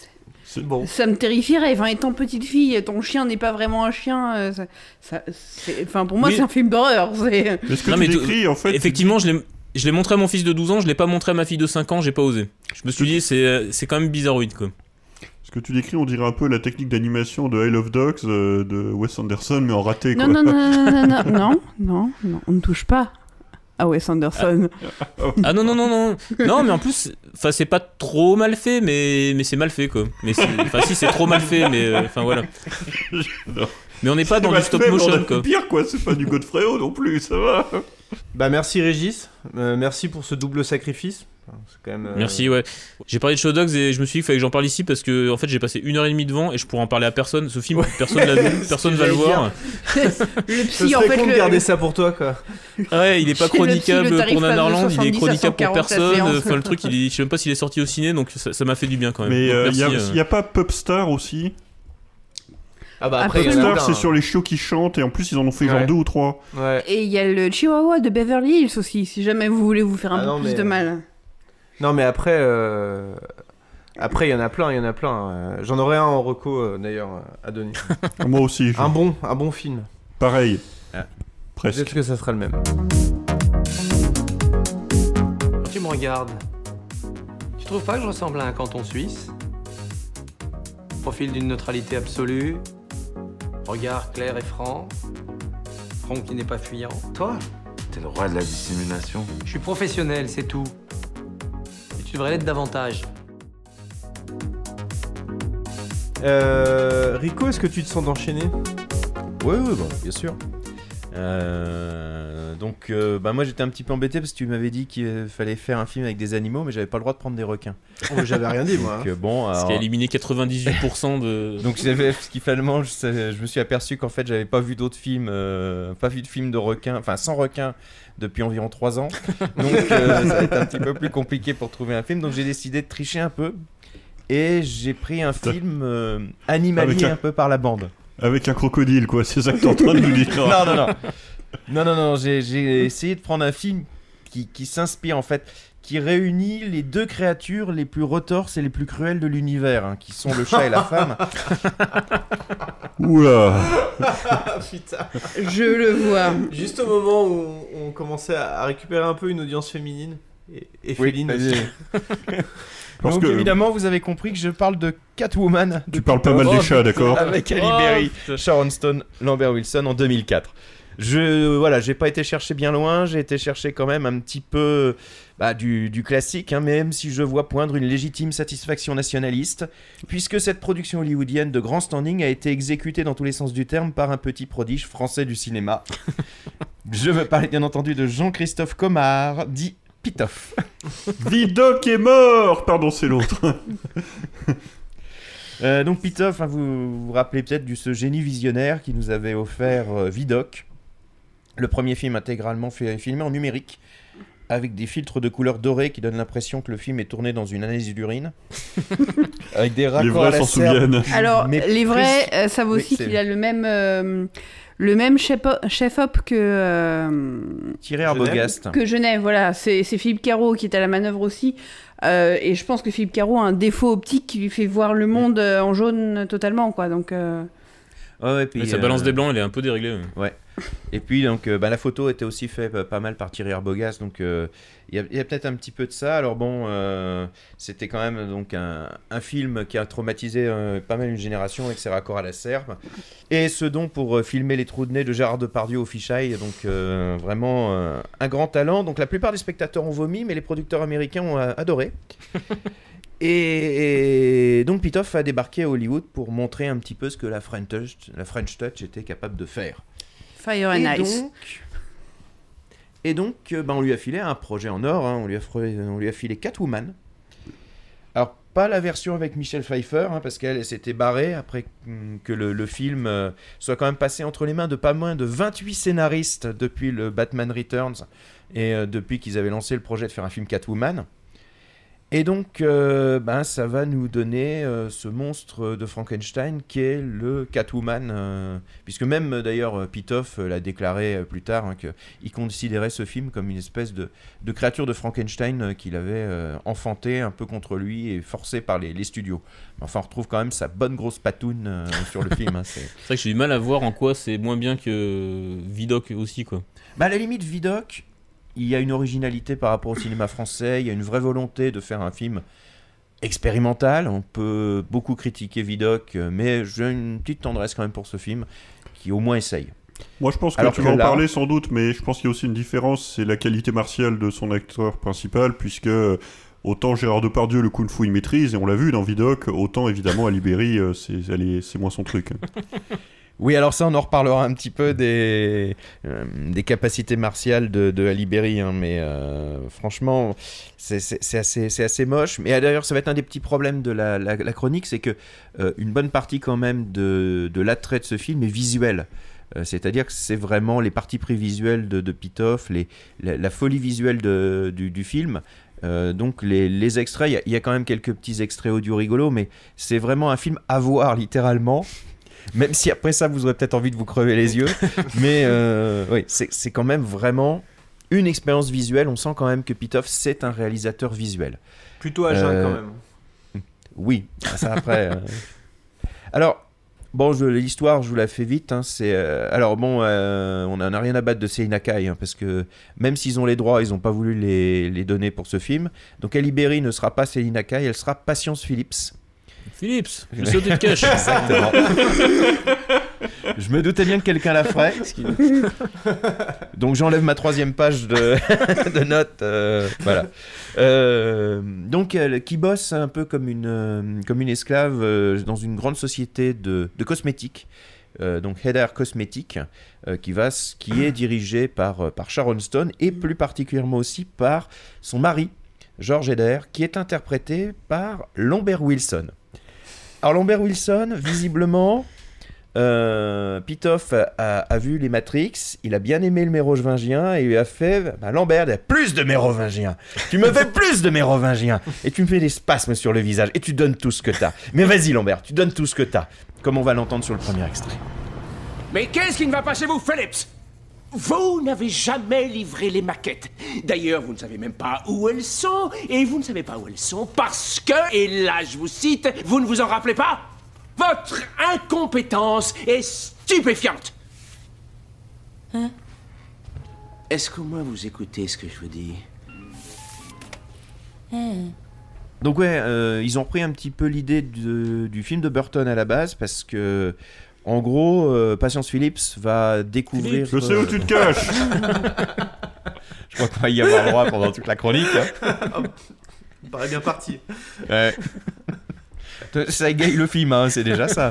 Bon. Ça me terrifierait. Enfin, étant petite fille, ton chien n'est pas vraiment un chien. euh, ça, ça- c'est- enfin, pour moi, Oui. c'est un film d'horreur. c'est- Mais ce que Non, tu mais décris, en fait... Effectivement, je l'ai je l'ai montré à mon fils de 12 ans, je l'ai pas montré à ma fille de 5 ans, j'ai pas osé. Je me suis dit c'est c'est quand même bizarroïde quoi. Ce que tu décris, on dirait un peu la technique d'animation de Isle of Dogs euh, de Wes Anderson, mais en raté, quoi. Non, non, non, non, non, non, non, non, non, on ne touche pas à Wes Anderson. Ah non non non non non mais en plus enfin c'est pas trop mal fait mais mais c'est mal fait quoi mais enfin si c'est trop mal fait mais euh, enfin voilà J'adore. mais on n'est pas dans du stop fait, motion quoi pire, quoi. C'est pas du Godfrey non plus, ça va. Bah merci Régis, Euh, merci pour ce double sacrifice. Enfin, C'est quand même. euh, merci ouais j'ai parlé de Show Dogs et je me suis dit qu'il fallait que j'en parle ici parce que en fait j'ai passé une heure et demie devant et je pourrais en parler à personne ce film personne l'a vu personne va le voir le psy, en fait, con de le, garder ça pour toi quoi. ouais il est pas psy, chronicable pour Nanarland il est 70 à chronicable pour 140 la personne enfin le truc il est, je sais même pas s'il est sorti au ciné donc ça m'a fait du bien quand même Mais il y, a- merci, euh. y a pas Popstar aussi? Ah bah après, a plein, c'est sur les chiots qui chantent, et en plus, ils en ont fait genre Ouais. deux ou trois. Ouais. Et il y a le Chihuahua de Beverly Hills aussi, si jamais vous voulez vous faire un Ah peu non, plus mais- de mal. Non mais après, euh, après il y en a plein, il y en a plein. Euh, J'en aurais un en reco euh, d'ailleurs à donner. Moi aussi. je- un bon, un bon film. Pareil. Ah. Presque. Peut-être que ça sera le même. Quand tu me regardes, tu trouves pas que je ressemble à un canton suisse? Profil d'une neutralité absolue, regard clair et franc, front qui n'est pas fuyant. Toi? T'es le roi de la dissimulation. Je suis professionnel, c'est tout. Tu devrais l'être davantage. Euh, Rico, est-ce que tu te sens d'enchaîner? Oui, oui, bon, bien sûr. Euh, Euh, donc, euh, bah, moi j'étais un petit peu embêté parce que tu m'avais dit qu'il fallait faire un film avec des animaux, mais j'avais pas le droit de prendre des requins. Oh, j'avais rien dit, moi. Donc, euh, bon, Ce qui a alors- éliminé 98% de. Donc j'avais, ce qui finalement, je, me suis aperçu qu'en fait, j'avais pas vu d'autres films, euh, pas vu de films de requins, enfin sans requins depuis environ 3 ans. Donc euh, ça va être un petit peu plus compliqué pour trouver un film. Donc j'ai décidé de tricher un peu et j'ai pris un film euh, animalier un... peu par la bande. Avec un crocodile, quoi. C'est ça que t'es en train de nous dire. non, non, non. Non, non, non, j'ai, j'ai essayé de prendre un film qui, qui s'inspire en fait, qui réunit les deux créatures les plus retorses et les plus cruelles de l'univers, hein, qui sont le chat et la femme. Oula. Putain. Je le vois. Juste au moment où on commençait à récupérer un peu une audience féminine et, et Oui, féline aussi. Parce Donc que- évidemment, vous avez compris que je parle de Catwoman. Tu parles pas mal des chats, d'accord Avec Ali Berry, Sharon Stone, Lambert Wilson en 2004. Je voilà, j'ai pas été chercher bien loin, j'ai été chercher quand même un petit peu bah, du, du classique, hein, même si je vois poindre une légitime satisfaction nationaliste, puisque cette production hollywoodienne de grand standing a été exécutée dans tous les sens du terme par un petit prodige français du cinéma. je veux parler bien entendu de Jean-Christophe Comard, dit Pitoff. Vidocq est mort Pardon, c'est l'autre. Euh, donc Pitoff, hein, vous vous rappelez peut-être de ce génie visionnaire qui nous avait offert euh, Vidocq, le premier film intégralement fait- filmé en numérique, avec des filtres de couleur dorée qui donnent l'impression que le film est tourné dans une analyse d'urine, avec des raccords vrais à la s'en souviennent. Alors, mais les vrais euh, savent Oui, aussi qu'il a le même, euh, le même chef-op que, euh, Thierry Arbogast. que Genève. Voilà, c'est c'est Philippe Caro qui est à la manœuvre aussi. Euh, et je pense que Philippe Caro a un défaut optique qui lui fait voir le monde euh, en jaune totalement, quoi. Donc, euh, Ouais, ouais, puis, Mais sa euh, balance des blancs, elle est un peu déréglée. ouais. Et puis donc euh, bah, la photo était aussi faite euh, pas mal par Thierry Arbogast, donc euh, il y a, peut-être un petit peu de ça. Alors bon, euh, c'était quand même donc un, un film qui a traumatisé euh, pas mal une génération avec ses raccords à la serbe. Et ce don pour euh, filmer les trous de nez de Gérard Depardieu au fisheye, donc euh, vraiment euh, un grand talent. Donc la plupart des spectateurs ont vomi, mais les producteurs américains ont euh, adoré. Et, et donc Pitoff a débarqué à Hollywood pour montrer un petit peu ce que la French Touch, la French Touch était capable de faire. Fire and Et Ice. donc, et donc bah, on lui a filé un projet en or, hein, on, lui a fre- on lui a filé Catwoman. Alors, pas la version avec Michelle Pfeiffer, hein, parce qu'elle elle s'était barrée après que le, le film euh, soit quand même passé entre les mains de pas moins de 28 scénaristes depuis le Batman Returns et euh, depuis qu'ils avaient lancé le projet de faire un film Catwoman. Et donc, euh, ben, ça va nous donner euh, ce monstre de Frankenstein qui est le Catwoman, euh, puisque même d'ailleurs Pitoff l'a déclaré plus tard, hein, qu'il considérait ce film comme une espèce de, de créature de Frankenstein qu'il avait euh, enfanté un peu contre lui et forcé par les, les studios. Mais enfin, on retrouve quand même sa bonne grosse patoune sur le film. hein, c'est- C'est vrai que j'ai du mal à voir en quoi c'est moins bien que Vidocq aussi, quoi. Bah, à la limite, Vidocq, il y a une originalité par rapport au cinéma français, il y a une vraie volonté de faire un film expérimental. On peut beaucoup critiquer Vidocq, euh, mais j'ai une petite tendresse quand même pour ce film qui au moins essaye. Moi, je pense que Alors tu que vas en parler sans doute, mais je pense qu'il y a aussi une différence, c'est la qualité martiale de son acteur principal, puisque euh, autant Gérard Depardieu, le kung fu, il maîtrise, et on l'a vu dans Vidocq, autant évidemment Ali Berry, euh, c'est moins son truc. Oui, alors ça, on en reparlera un petit peu des, euh, des capacités martiales de, de Ali Berry, hein, mais euh, franchement, c'est assez, assez moche. Mais d'ailleurs, ça va être un des petits problèmes de la, chronique, c'est que euh, une bonne partie quand même de, de l'attrait de ce film est visuel. C'est-à-dire que c'est vraiment les parties pris visuelles de, de Pitoff, la, folie visuelle du, film. Donc les, les extraits, il y y, a quand même quelques petits extraits audio rigolos, mais c'est vraiment un film à voir littéralement. Même si après ça, vous aurez peut-être envie de vous crever les yeux. mais euh, oui, c'est quand même vraiment une expérience visuelle. On sent quand même que Pitoff, c'est un réalisateur visuel. Plutôt à jeun Euh, quand même. Oui, ça après. euh. Alors, bon, l'histoire, je vous la fais vite. hein, c'est euh, alors bon, euh, on n'en a rien à battre de Seina Kai hein, parce que même s'ils ont les droits, ils n'ont pas voulu les, les donner pour ce film. Donc, Ali Berry ne sera pas Selina Kai, elle sera Patience Phillips. Phillips, je sauté de cache. Exactement. je me doutais bien que quelqu'un la ferait. Donc j'enlève ma troisième page de, de notes. euh, voilà. Euh, donc elle, qui bosse un peu comme une, euh, comme une esclave euh, dans une grande société de, de cosmétiques euh, donc Heather Cosmetic, euh, qui, va, qui est dirigée par, euh, par Sharon Stone et plus particulièrement aussi par son mari, George Heder, qui est interprété par Lambert Wilson. Alors Lambert Wilson, visiblement, euh, Pitoff a, vu les Matrix, il a bien aimé le mérovingien et il a fait bah, Lambert, il a plus de mérovingien. Tu me fais plus de mérovingien et tu me fais des spasmes sur le visage et tu donnes tout ce que t'as. Mais vas-y Lambert, tu donnes tout ce que t'as, comme on va l'entendre sur le premier extrait. Mais qu'est-ce qui ne va pas chez vous, Phillips? Vous n'avez jamais livré les maquettes. D'ailleurs, vous ne savez même pas où elles sont, et vous ne savez pas où elles sont parce que, et là je vous cite, vous ne vous en rappelez pas Votre incompétence est stupéfiante. Hein? Est-ce qu'au moins vous écoutez ce que je vous dis? Donc ouais, euh, ils ont repris un petit peu l'idée du film de Burton à la base parce que, en gros, euh, Patience Phillips va découvrir. Je sais où tu te caches. Je crois qu'on va y avoir droit pendant toute la chronique. hein. On paraît bien parti. Ouais. ça égaye le film, hein, c'est déjà ça.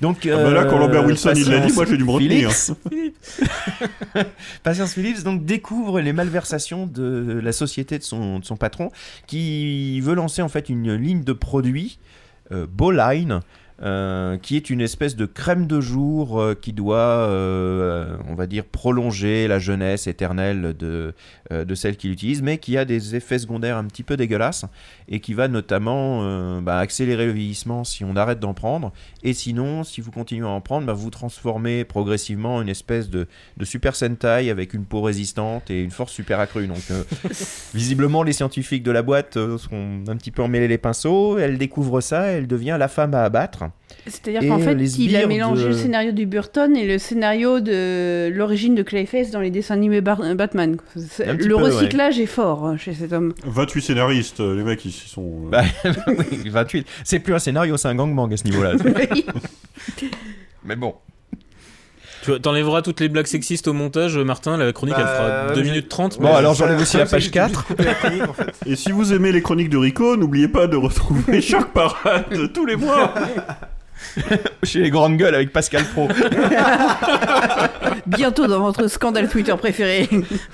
Donc, Ah bah là, quand Lambert Wilson, il l'a dit, Patience moi, j'ai dû me retenir. Phillips- Patience Phillips donc découvre les malversations de la société de son, de son patron, qui veut lancer en fait une ligne de produits, euh, Bowline, euh, qui est une espèce de crème de jour euh, qui doit, euh, on va dire, prolonger la jeunesse éternelle de, de celle qui l'utilise, mais qui a des effets secondaires un petit peu dégueulasses et qui va notamment euh, bah, accélérer le vieillissement si on arrête d'en prendre, et sinon, si vous continuez à en prendre, bah, vous transformez progressivement en une espèce de, de super Sentai avec une peau résistante et une force super accrue. Donc, euh, visiblement, les scientifiques de la boîte euh, sont un petit peu emmêlés les pinceaux. Elle découvre ça, elle devient la femme à abattre. C'est-à-dire qu'en euh, fait, les il a mélangé de- le scénario du Burton et le scénario de l'origine de Clayface dans les dessins animés Bar- Batman. Le peu, recyclage est fort hein, chez cet homme. 28 scénaristes, euh, les mecs, ils sont. euh, Bah, oui, 28. C'est plus un scénario, c'est un gangbang à ce niveau-là. Mais bon. Tu t'enlèveras toutes les blagues sexistes au montage, Martin, la chronique elle fera Bah, 2 j'ai- minutes 30. Bon, alors j'enlève aussi la page 4. Et si vous aimez les chroniques de Rico, n'oubliez pas de retrouver chaque parade tous les mois. Chez les grandes gueules avec Pascal Pro. Bientôt dans votre scandale Twitter préféré.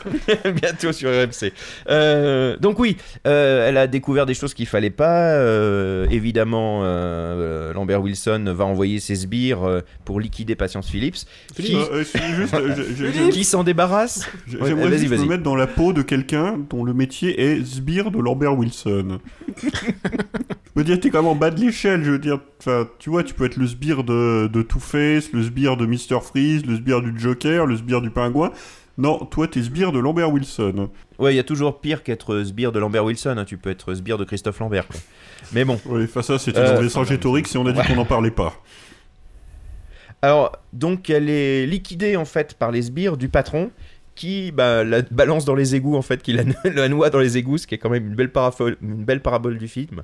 Bientôt sur RMC. Euh, donc oui, euh, elle a découvert des choses qu'il fallait pas. Euh, évidemment, euh, Lambert Wilson va envoyer ses sbires euh, pour liquider Patience Phillips. Qui, excuse- juste, je- je- qui s'en débarrasse Ouais, J'aimerais Vas-y, juste me vas-y. mettre dans la peau de quelqu'un dont le métier est sbire de Lambert Wilson. Je veux dire, t'es quand même en bas de l'échelle, je veux dire. Enfin, tu vois, tu peux être le sbire de, de Two-Face, le sbire de Mr. Freeze, le sbire du Joker, le sbire du Pingouin. Non, toi, t'es sbire de Lambert Wilson. Ouais, il y a toujours pire qu'être sbire de Lambert Wilson. hein. Tu peux être sbire de Christophe Lambert. quoi. Mais bon. Oui, enfin, ça, c'était Euh, dans Vercingétorix et on a dit ouais. qu'on n'en parlait pas. Alors, donc, elle est liquidée en fait par les sbires du patron qui bah, la balance dans les égouts en fait, qui la, la noie dans les égouts, ce qui est quand même une belle, parafol- une belle parabole du film.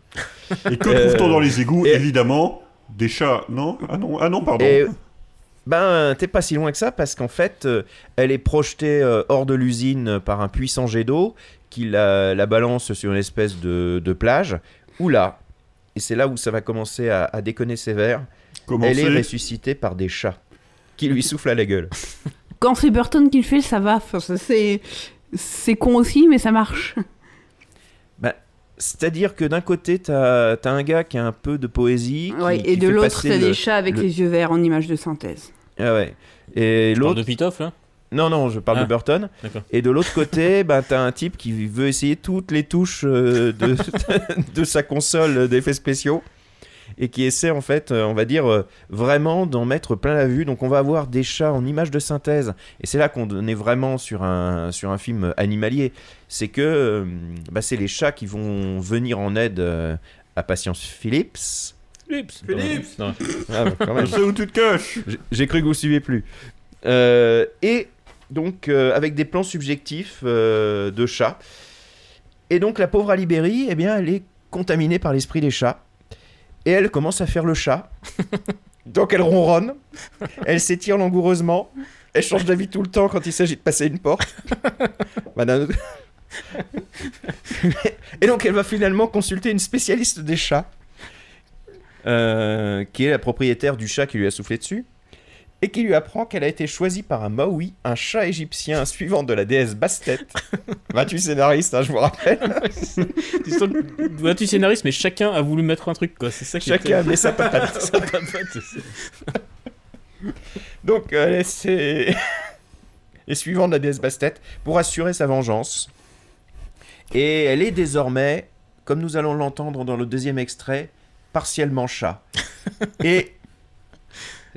Et que Euh, trouve-t-on dans les égouts et- Évidemment, des chats. Non? Ah non, ah non pardon. Et ben, t'es pas si loin que ça parce qu'en fait, euh, elle est projetée euh, hors de l'usine par un puissant jet d'eau qui la, la balance sur une espèce de, de plage. Où là, et c'est là où ça va commencer à, à déconner sévère, elle est ressuscitée par des chats qui lui soufflent à la gueule. Quand c'est Burton qui le fait, ça va. Enfin, c'est c'est con aussi, mais ça marche. Bah, C'est-à-dire que d'un côté, t'as as un gars qui a un peu de poésie. qui- Ouais, qui et de l'autre, t'as le- des chats avec le- les yeux verts en image de synthèse. Ah ouais. Et Tu parles l'autre. de Pitoff, là? Non, non, je parle Ah, de Burton. d'accord. Et de l'autre côté, bah, t'as un type qui veut essayer toutes les touches euh, de, de sa console d'effets spéciaux. Et qui essaie, en fait, euh, on va dire, euh, vraiment d'en mettre plein la vue. Donc, on va avoir des chats en image de synthèse. Et c'est là qu'on est vraiment sur un, sur un film animalier. C'est que euh, bah, c'est les chats qui vont venir en aide euh, à Patience Phillips. Phillips Phillips Non. Ah, bah, quand même. Je sais où tu te caches? J'ai- cru que vous suivez plus. Euh, et donc, euh, avec des plans subjectifs euh, de chats. Et donc, la pauvre Alibéry, eh bien, elle est contaminée par l'esprit des chats. Et elle commence à faire le chat. donc, elle ronronne. Elle s'étire langoureusement. Elle change d'avis tout le temps quand il s'agit de passer une porte. Madame. Et donc, elle va finalement consulter une spécialiste des chats. euh, qui est la propriétaire du chat qui lui a soufflé dessus. Et qui lui apprend qu'elle a été choisie par un Maui, un chat égyptien suivant de la déesse Bastet. 28 scénaristes, hein, je vous rappelle. tu scénariste, mais chacun a voulu mettre un truc, quoi. C'est ça qui Chacun a mis sa patate. Sa patate, Donc, euh, elle c'est et suivant de la déesse Bastet pour assurer sa vengeance. Et elle est désormais, comme nous allons l'entendre dans le deuxième extrait, partiellement chat. Et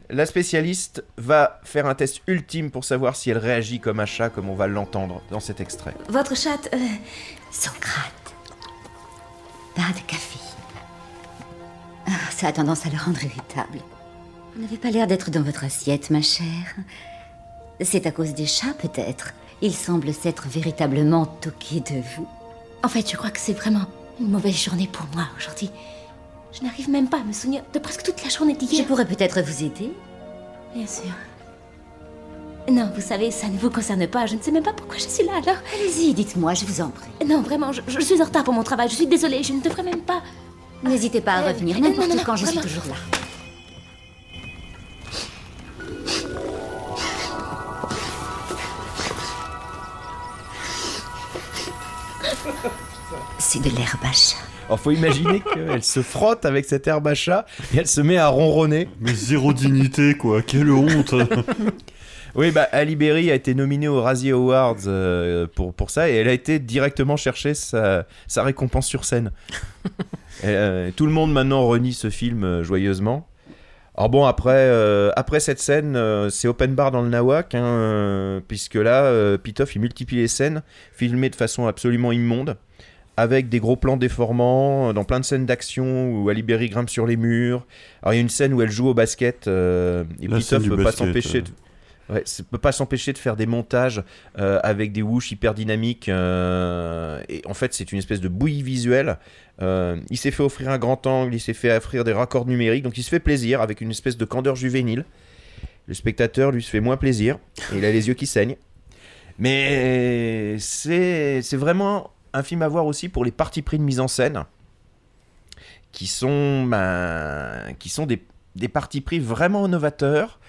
la spécialiste va faire un test ultime pour savoir si elle réagit comme un chat, comme on va l'entendre dans cet extrait. Votre chatte, euh, Socrate. Pas de café. Ah, ça a tendance à le rendre irritable. Vous n'avez pas l'air d'être dans votre assiette, ma chère. C'est à cause des chats, peut-être. Ils semblent s'être véritablement toqués de vous. En fait, je crois que c'est vraiment une mauvaise journée pour moi aujourd'hui. Je n'arrive même pas à me souvenir de presque toute la journée d'hier. Je pourrais peut-être vous aider Bien sûr. Non, vous savez, ça ne vous concerne pas. Je ne sais même pas pourquoi je suis là, alors... Allez-y, dites-moi, je vous en prie. Non, vraiment, je, je suis en retard pour mon travail. Je suis désolée, je ne devrais même pas... N'hésitez pas à Euh, revenir euh, n'importe non, quand, je suis vraiment. toujours là. C'est de l'herbe à chat. Alors, faut imaginer qu'elle se frotte avec cette herbe à chat et elle se met à ronronner. Mais zéro dignité, quoi. Quelle honte. Oui, bah, Ali Berry a été nominée aux Razzie Awards euh, pour, pour ça et elle a été directement chercher sa, sa récompense sur scène. Et, euh, tout le monde maintenant renie ce film euh, joyeusement. Alors bon, après, euh, après cette scène, euh, c'est open bar dans le Nawak, hein, euh, puisque là, euh, Pitoff, il multiplie les scènes, filmées de façon absolument immonde, avec des gros plans déformants, euh, dans plein de scènes d'action où Ali Berry grimpe sur les murs. Alors il y a une scène où elle joue au basket, euh, et Pitoff du peut pas s'empêcher de... Ouais, ça peut pas s'empêcher de faire des montages euh, avec des whoosh hyper dynamiques. euh, et en fait, c'est une espèce de bouillie visuelle. Euh, il s'est fait offrir un grand angle, il s'est fait offrir des raccords numériques, donc il se fait plaisir avec une espèce de candeur juvénile. Le spectateur lui se fait moins plaisir. et il a les yeux qui saignent. Mais c'est vraiment un film à voir aussi pour les parties pris de mise en scène qui sont, ben, qui sont des, des parties pris vraiment novateurs.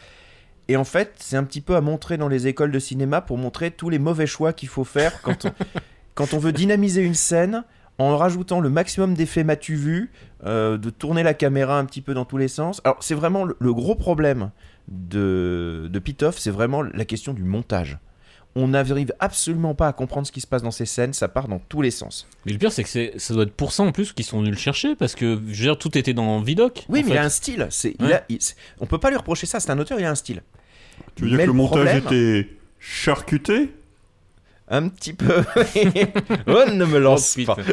Et en fait, c'est un petit peu à montrer dans les écoles de cinéma pour montrer tous les mauvais choix qu'il faut faire quand on, quand on veut dynamiser une scène en rajoutant le maximum d'effets m'as-tu vu, euh, de tourner la caméra un petit peu dans tous les sens. Alors, c'est vraiment le, le gros problème de, de Pitoff, c'est vraiment la question du montage. On n'arrive absolument pas à comprendre ce qui se passe dans ces scènes, ça part dans tous les sens. Mais le pire, c'est que ça doit être pour ça en plus qu'ils sont venus le chercher, parce que je veux dire, tout était dans Vidoc. Oui, mais fait. il a un style. C'est, il Ouais. a- il- c'est- on peut pas lui reprocher ça. C'est un auteur, il a un style. Tu veux dire Mais que le montage problème- était charcuté? Un petit peu. oh, ne me lance pas.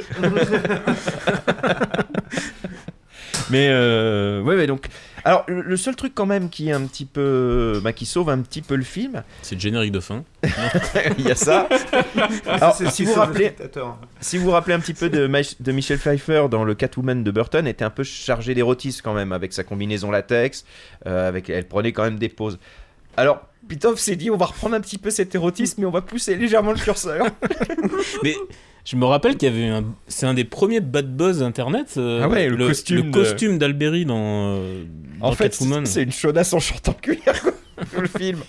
mais euh, ouais, ouais, donc. Alors, le, le seul truc quand même qui est un petit peu, bah, qui sauve un petit peu le film. C'est le générique de fin. il y a ça. Ah, Alors, si vous rappelez, si vous vous rappelez un petit peu de, de Michel Pfeiffer dans le Catwoman de Burton, était un peu chargé d'érotisme quand même avec sa combinaison latex, euh, avec, elle prenait quand même des pauses. Alors, Pitoff s'est dit, on va reprendre un petit peu cet érotisme, mais on va pousser légèrement le curseur. Mais je me rappelle qu'il y avait un. C'est un des premiers bad buzz internet. euh, Ah ouais, le costume Le de- costume d'Alberi dans. euh, En fait, c'est une chaudasse en en cuir quoi, le film.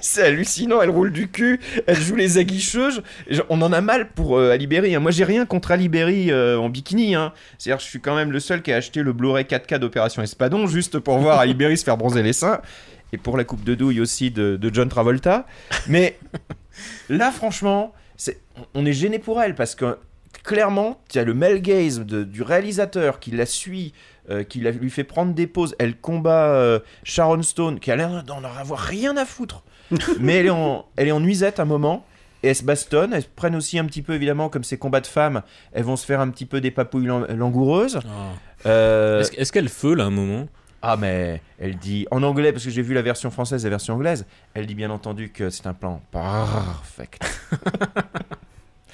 C'est hallucinant, elle roule du cul, elle joue les aguicheuses. On en a mal pour euh, Ali Berry, hein. Moi, j'ai rien contre Ali Berry euh, en bikini. Hein. C'est-à-dire, je suis quand même le seul qui a acheté le Blu-ray 4K d'Opération Espadon juste pour voir Ali Berry se faire bronzer les seins. Et pour la coupe de douille aussi de, de John Travolta. Mais là, franchement, on est gêné pour elle parce que clairement, tu as le male gaze de- du réalisateur qui la suit, euh, qui lui fait prendre des pauses. Elle combat euh, Sharon Stone, qui a l'air d'en avoir rien à foutre. Mais elle est, en, elle est en nuisette un moment. Et elles se bastonnent, elles se prennent aussi un petit peu, évidemment, comme ces combats de femmes, elles vont se faire un petit peu des papouilles lang- langoureuses. Euh, Est-ce est-ce qu'elle feu là un moment? Ah mais elle dit en anglais parce que j'ai vu la version française et la version anglaise. Elle dit bien entendu que c'est un plan parfait.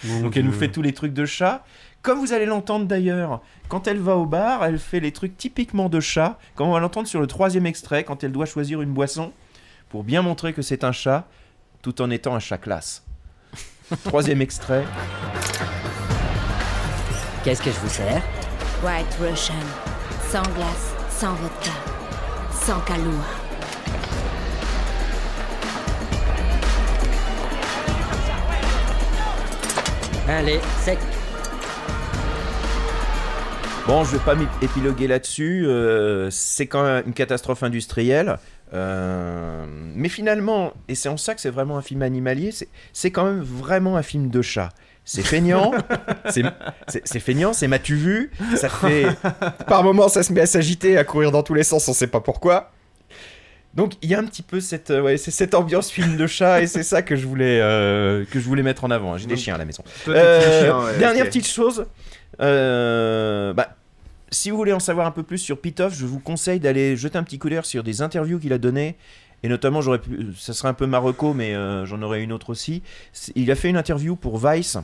Donc elle nous fait tous les trucs de chat. Comme vous allez l'entendre d'ailleurs, quand elle va au bar, elle fait les trucs typiquement de chat, comme on va l'entendre sur le troisième extrait, quand elle doit choisir une boisson, pour bien montrer que c'est un chat, tout en étant un chat classe. troisième extrait. Qu'est-ce que je vous sers? White Russian, sans glace, sans vodka, sans. Allez, sec Bon, je vais pas m'épiloguer là-dessus. euh, c'est quand même une catastrophe industrielle. Euh, mais finalement, et c'est en ça que c'est vraiment un film animalier, c'est- quand même vraiment un film de chat. C'est feignant, c'est feignant, c'est m'as-tu vu? Ça fait. Par moments, ça se met à s'agiter, à courir dans tous les sens, on sait pas pourquoi. Donc il y a un petit peu cette, euh, ouais, c'est cette ambiance film de chat et c'est ça que je voulais, euh, que je voulais mettre en avant. J'ai des chiens à la maison. Euh, chiens, ouais, dernière petite chose, euh, bah, si vous voulez en savoir un peu plus sur Pitoff, je vous conseille d'aller jeter un petit coup d'œil sur des interviews qu'il a données. Et notamment, j'aurais pu, ça serait un peu Marocco, mais euh, j'en aurais une autre aussi. Il a fait une interview pour Vice,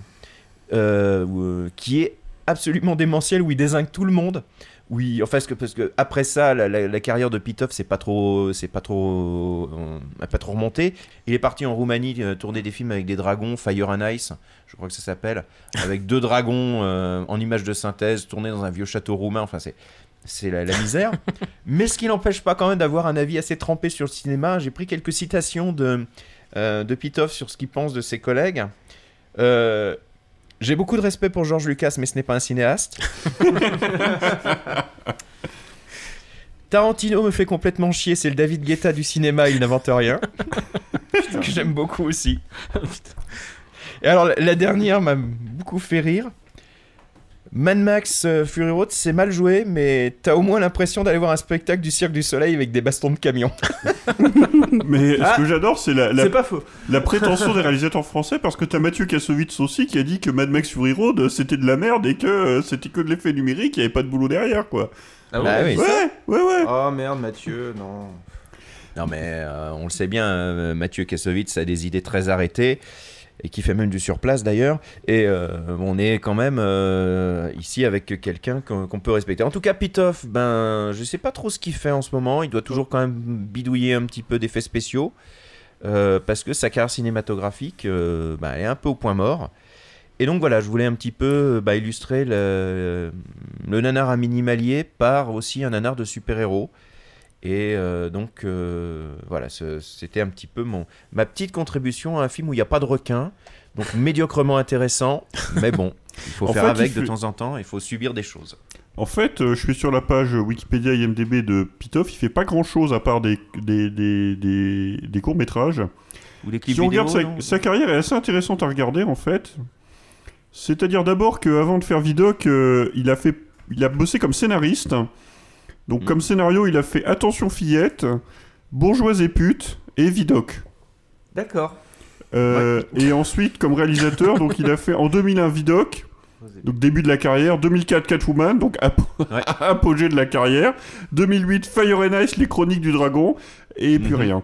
euh, qui est absolument démentielle, où il désingue tout le monde. Oui, enfin, parce que, après ça, la, carrière de Pitoff, c'est pas trop, c'est pas trop, euh, pas trop remonté. Il est parti en Roumanie euh, tourner des films avec des dragons, Fire and Ice, je crois que ça s'appelle, avec deux dragons euh, en images de synthèse, tournés dans un vieux château roumain. Enfin, c'est c'est la, la misère. Mais ce qui n'empêche pas quand même d'avoir un avis assez trempé sur le cinéma. J'ai pris quelques citations de, de Pitoff sur ce qu'il pense de ses collègues. J'ai beaucoup de respect pour George Lucas, mais ce n'est pas un cinéaste. Tarantino me fait complètement chier, c'est le David Guetta du cinéma, il n'invente rien. que j'aime beaucoup aussi. Et alors, la dernière m'a beaucoup fait rire. Mad Max euh, Fury Road, c'est mal joué, mais t'as au moins l'impression d'aller voir un spectacle du Cirque du Soleil avec des bastons de camion. Mais Ah, ce que j'adore, c'est la, la, c'est pas faux. la prétention des réalisateurs français, parce que t'as Mathieu Kassovitz aussi qui a dit que Mad Max Fury Road euh, c'était de la merde et que euh, c'était que de l'effet numérique, il n'y avait pas de boulot derrière, quoi. Ah Bah oui. Ouais, ouais, ouais. Oh merde, Mathieu, non. Non, mais euh, on le sait bien, euh, Mathieu Kassovitz a des idées très arrêtées et qui fait même du surplace d'ailleurs. Et euh, on est quand même euh, ici avec quelqu'un qu'on peut respecter. En tout cas, Pitoff, ben, je sais pas trop ce qu'il fait en ce moment. Il doit toujours quand même bidouiller un petit peu d'effets spéciaux euh, parce que sa carrière cinématographique, ben, est un peu au point mort. Et donc voilà, je voulais un petit peu bah, illustrer le, le nanar à minimalier par aussi un nanar de super-héros. Et euh, donc euh, voilà, c'était un petit peu mon, ma petite contribution à un film où il n'y a pas de requin, donc médiocrement intéressant, mais bon, il faut En faire fait, avec de fait- temps en temps, il faut subir des choses. En fait, euh, je suis sur la page Wikipédia IMDB de Pitoff, il fait pas grand chose à part des, des, des, des, des courts-métrages. Ou des clips Si on vidéo, regarde sa, sa carrière est assez intéressante à regarder en fait. C'est-à-dire d'abord qu'avant de faire Vidoc, il, a fait, il a bossé comme scénariste. Mm. Donc comme scénario, il a fait Attention fillette, Bourgeoise et pute et Vidoc. D'accord. Euh, Et ensuite, comme réalisateur, donc il a fait en 2001 Vidoc, donc début de la carrière, 2004 Catwoman, donc ap- apogée de la carrière, 2008 Fire and Ice, les chroniques du dragon, et Mhm. puis rien.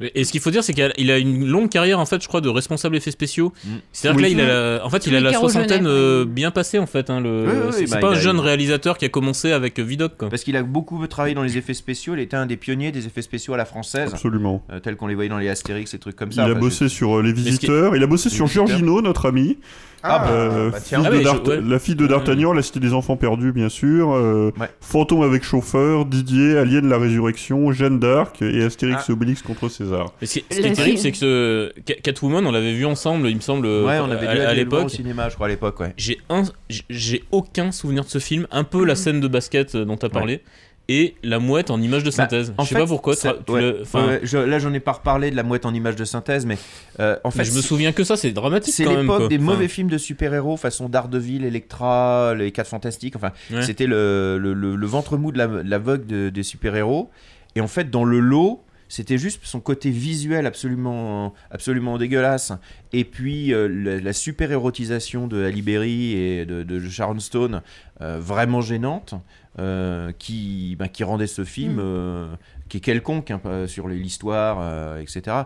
Et ce qu'il faut dire, c'est qu'il a, il a une longue carrière en fait, je crois, de responsable effets spéciaux. C'est-à-dire Oui. que là, il a, la- en fait, il a la soixantaine euh, bien passée en fait. Hein, le, Oui, oui, c'est bah, pas il un a- jeune réalisateur qui a commencé avec Vidoc. Quoi. Parce qu'il a beaucoup travaillé dans les effets spéciaux, il était un des pionniers des effets spéciaux à la française. Absolument. Euh, tels qu'on les voyait dans les Astérix et trucs comme Il ça. a Enfin, bossé je- sur euh, Les Visiteurs, il a bossé Les sur. Giorgino, notre ami. Ah bah, Euh, bah, tiens. fils Ah je- ouais. La fille de D'Artagnan, La Cité des Enfants Perdus, bien sûr. euh, Ouais. Fantôme avec chauffeur, Didier, Alien la Résurrection, Jeanne d'Arc et Astérix Ah. et Obélix contre César. Mais ce qui, ce qui La est terrible, c'est que ce Catwoman, on l'avait vu ensemble, il me semble, Ouais, on à- avait à, dû à aller le voir au l'époque. cinéma, je crois, à l'époque, ouais. J'ai un, j- j'ai aucun souvenir de ce film, un peu la scène de basket euh, dont tu as parlé, et la mouette en image de Bah, synthèse. en je sais fait, pas pourquoi. ça- tu- tu ouais, le- enfin, ouais, je- là, j'en ai pas reparlé de la mouette en image de synthèse, mais euh, en mais fait, je me souviens que ça, c'est dramatique c'est l'époque des Enfin, mauvais films de super-héros, façon Daredevil, Electra, les 4 Fantastiques. Enfin, Ouais. c'était le, le- le- le ventre mou de la, de la vogue de- des super-héros. Et en fait, dans le lot, c'était juste son côté visuel absolument, absolument dégueulasse. Et puis euh, la, la super-érotisation de Halle Berry et de, de Sharon Stone, euh, vraiment gênante, euh, qui, ben, qui rendait ce film, Mm. qui est quelconque hein, sur l'histoire, etc.,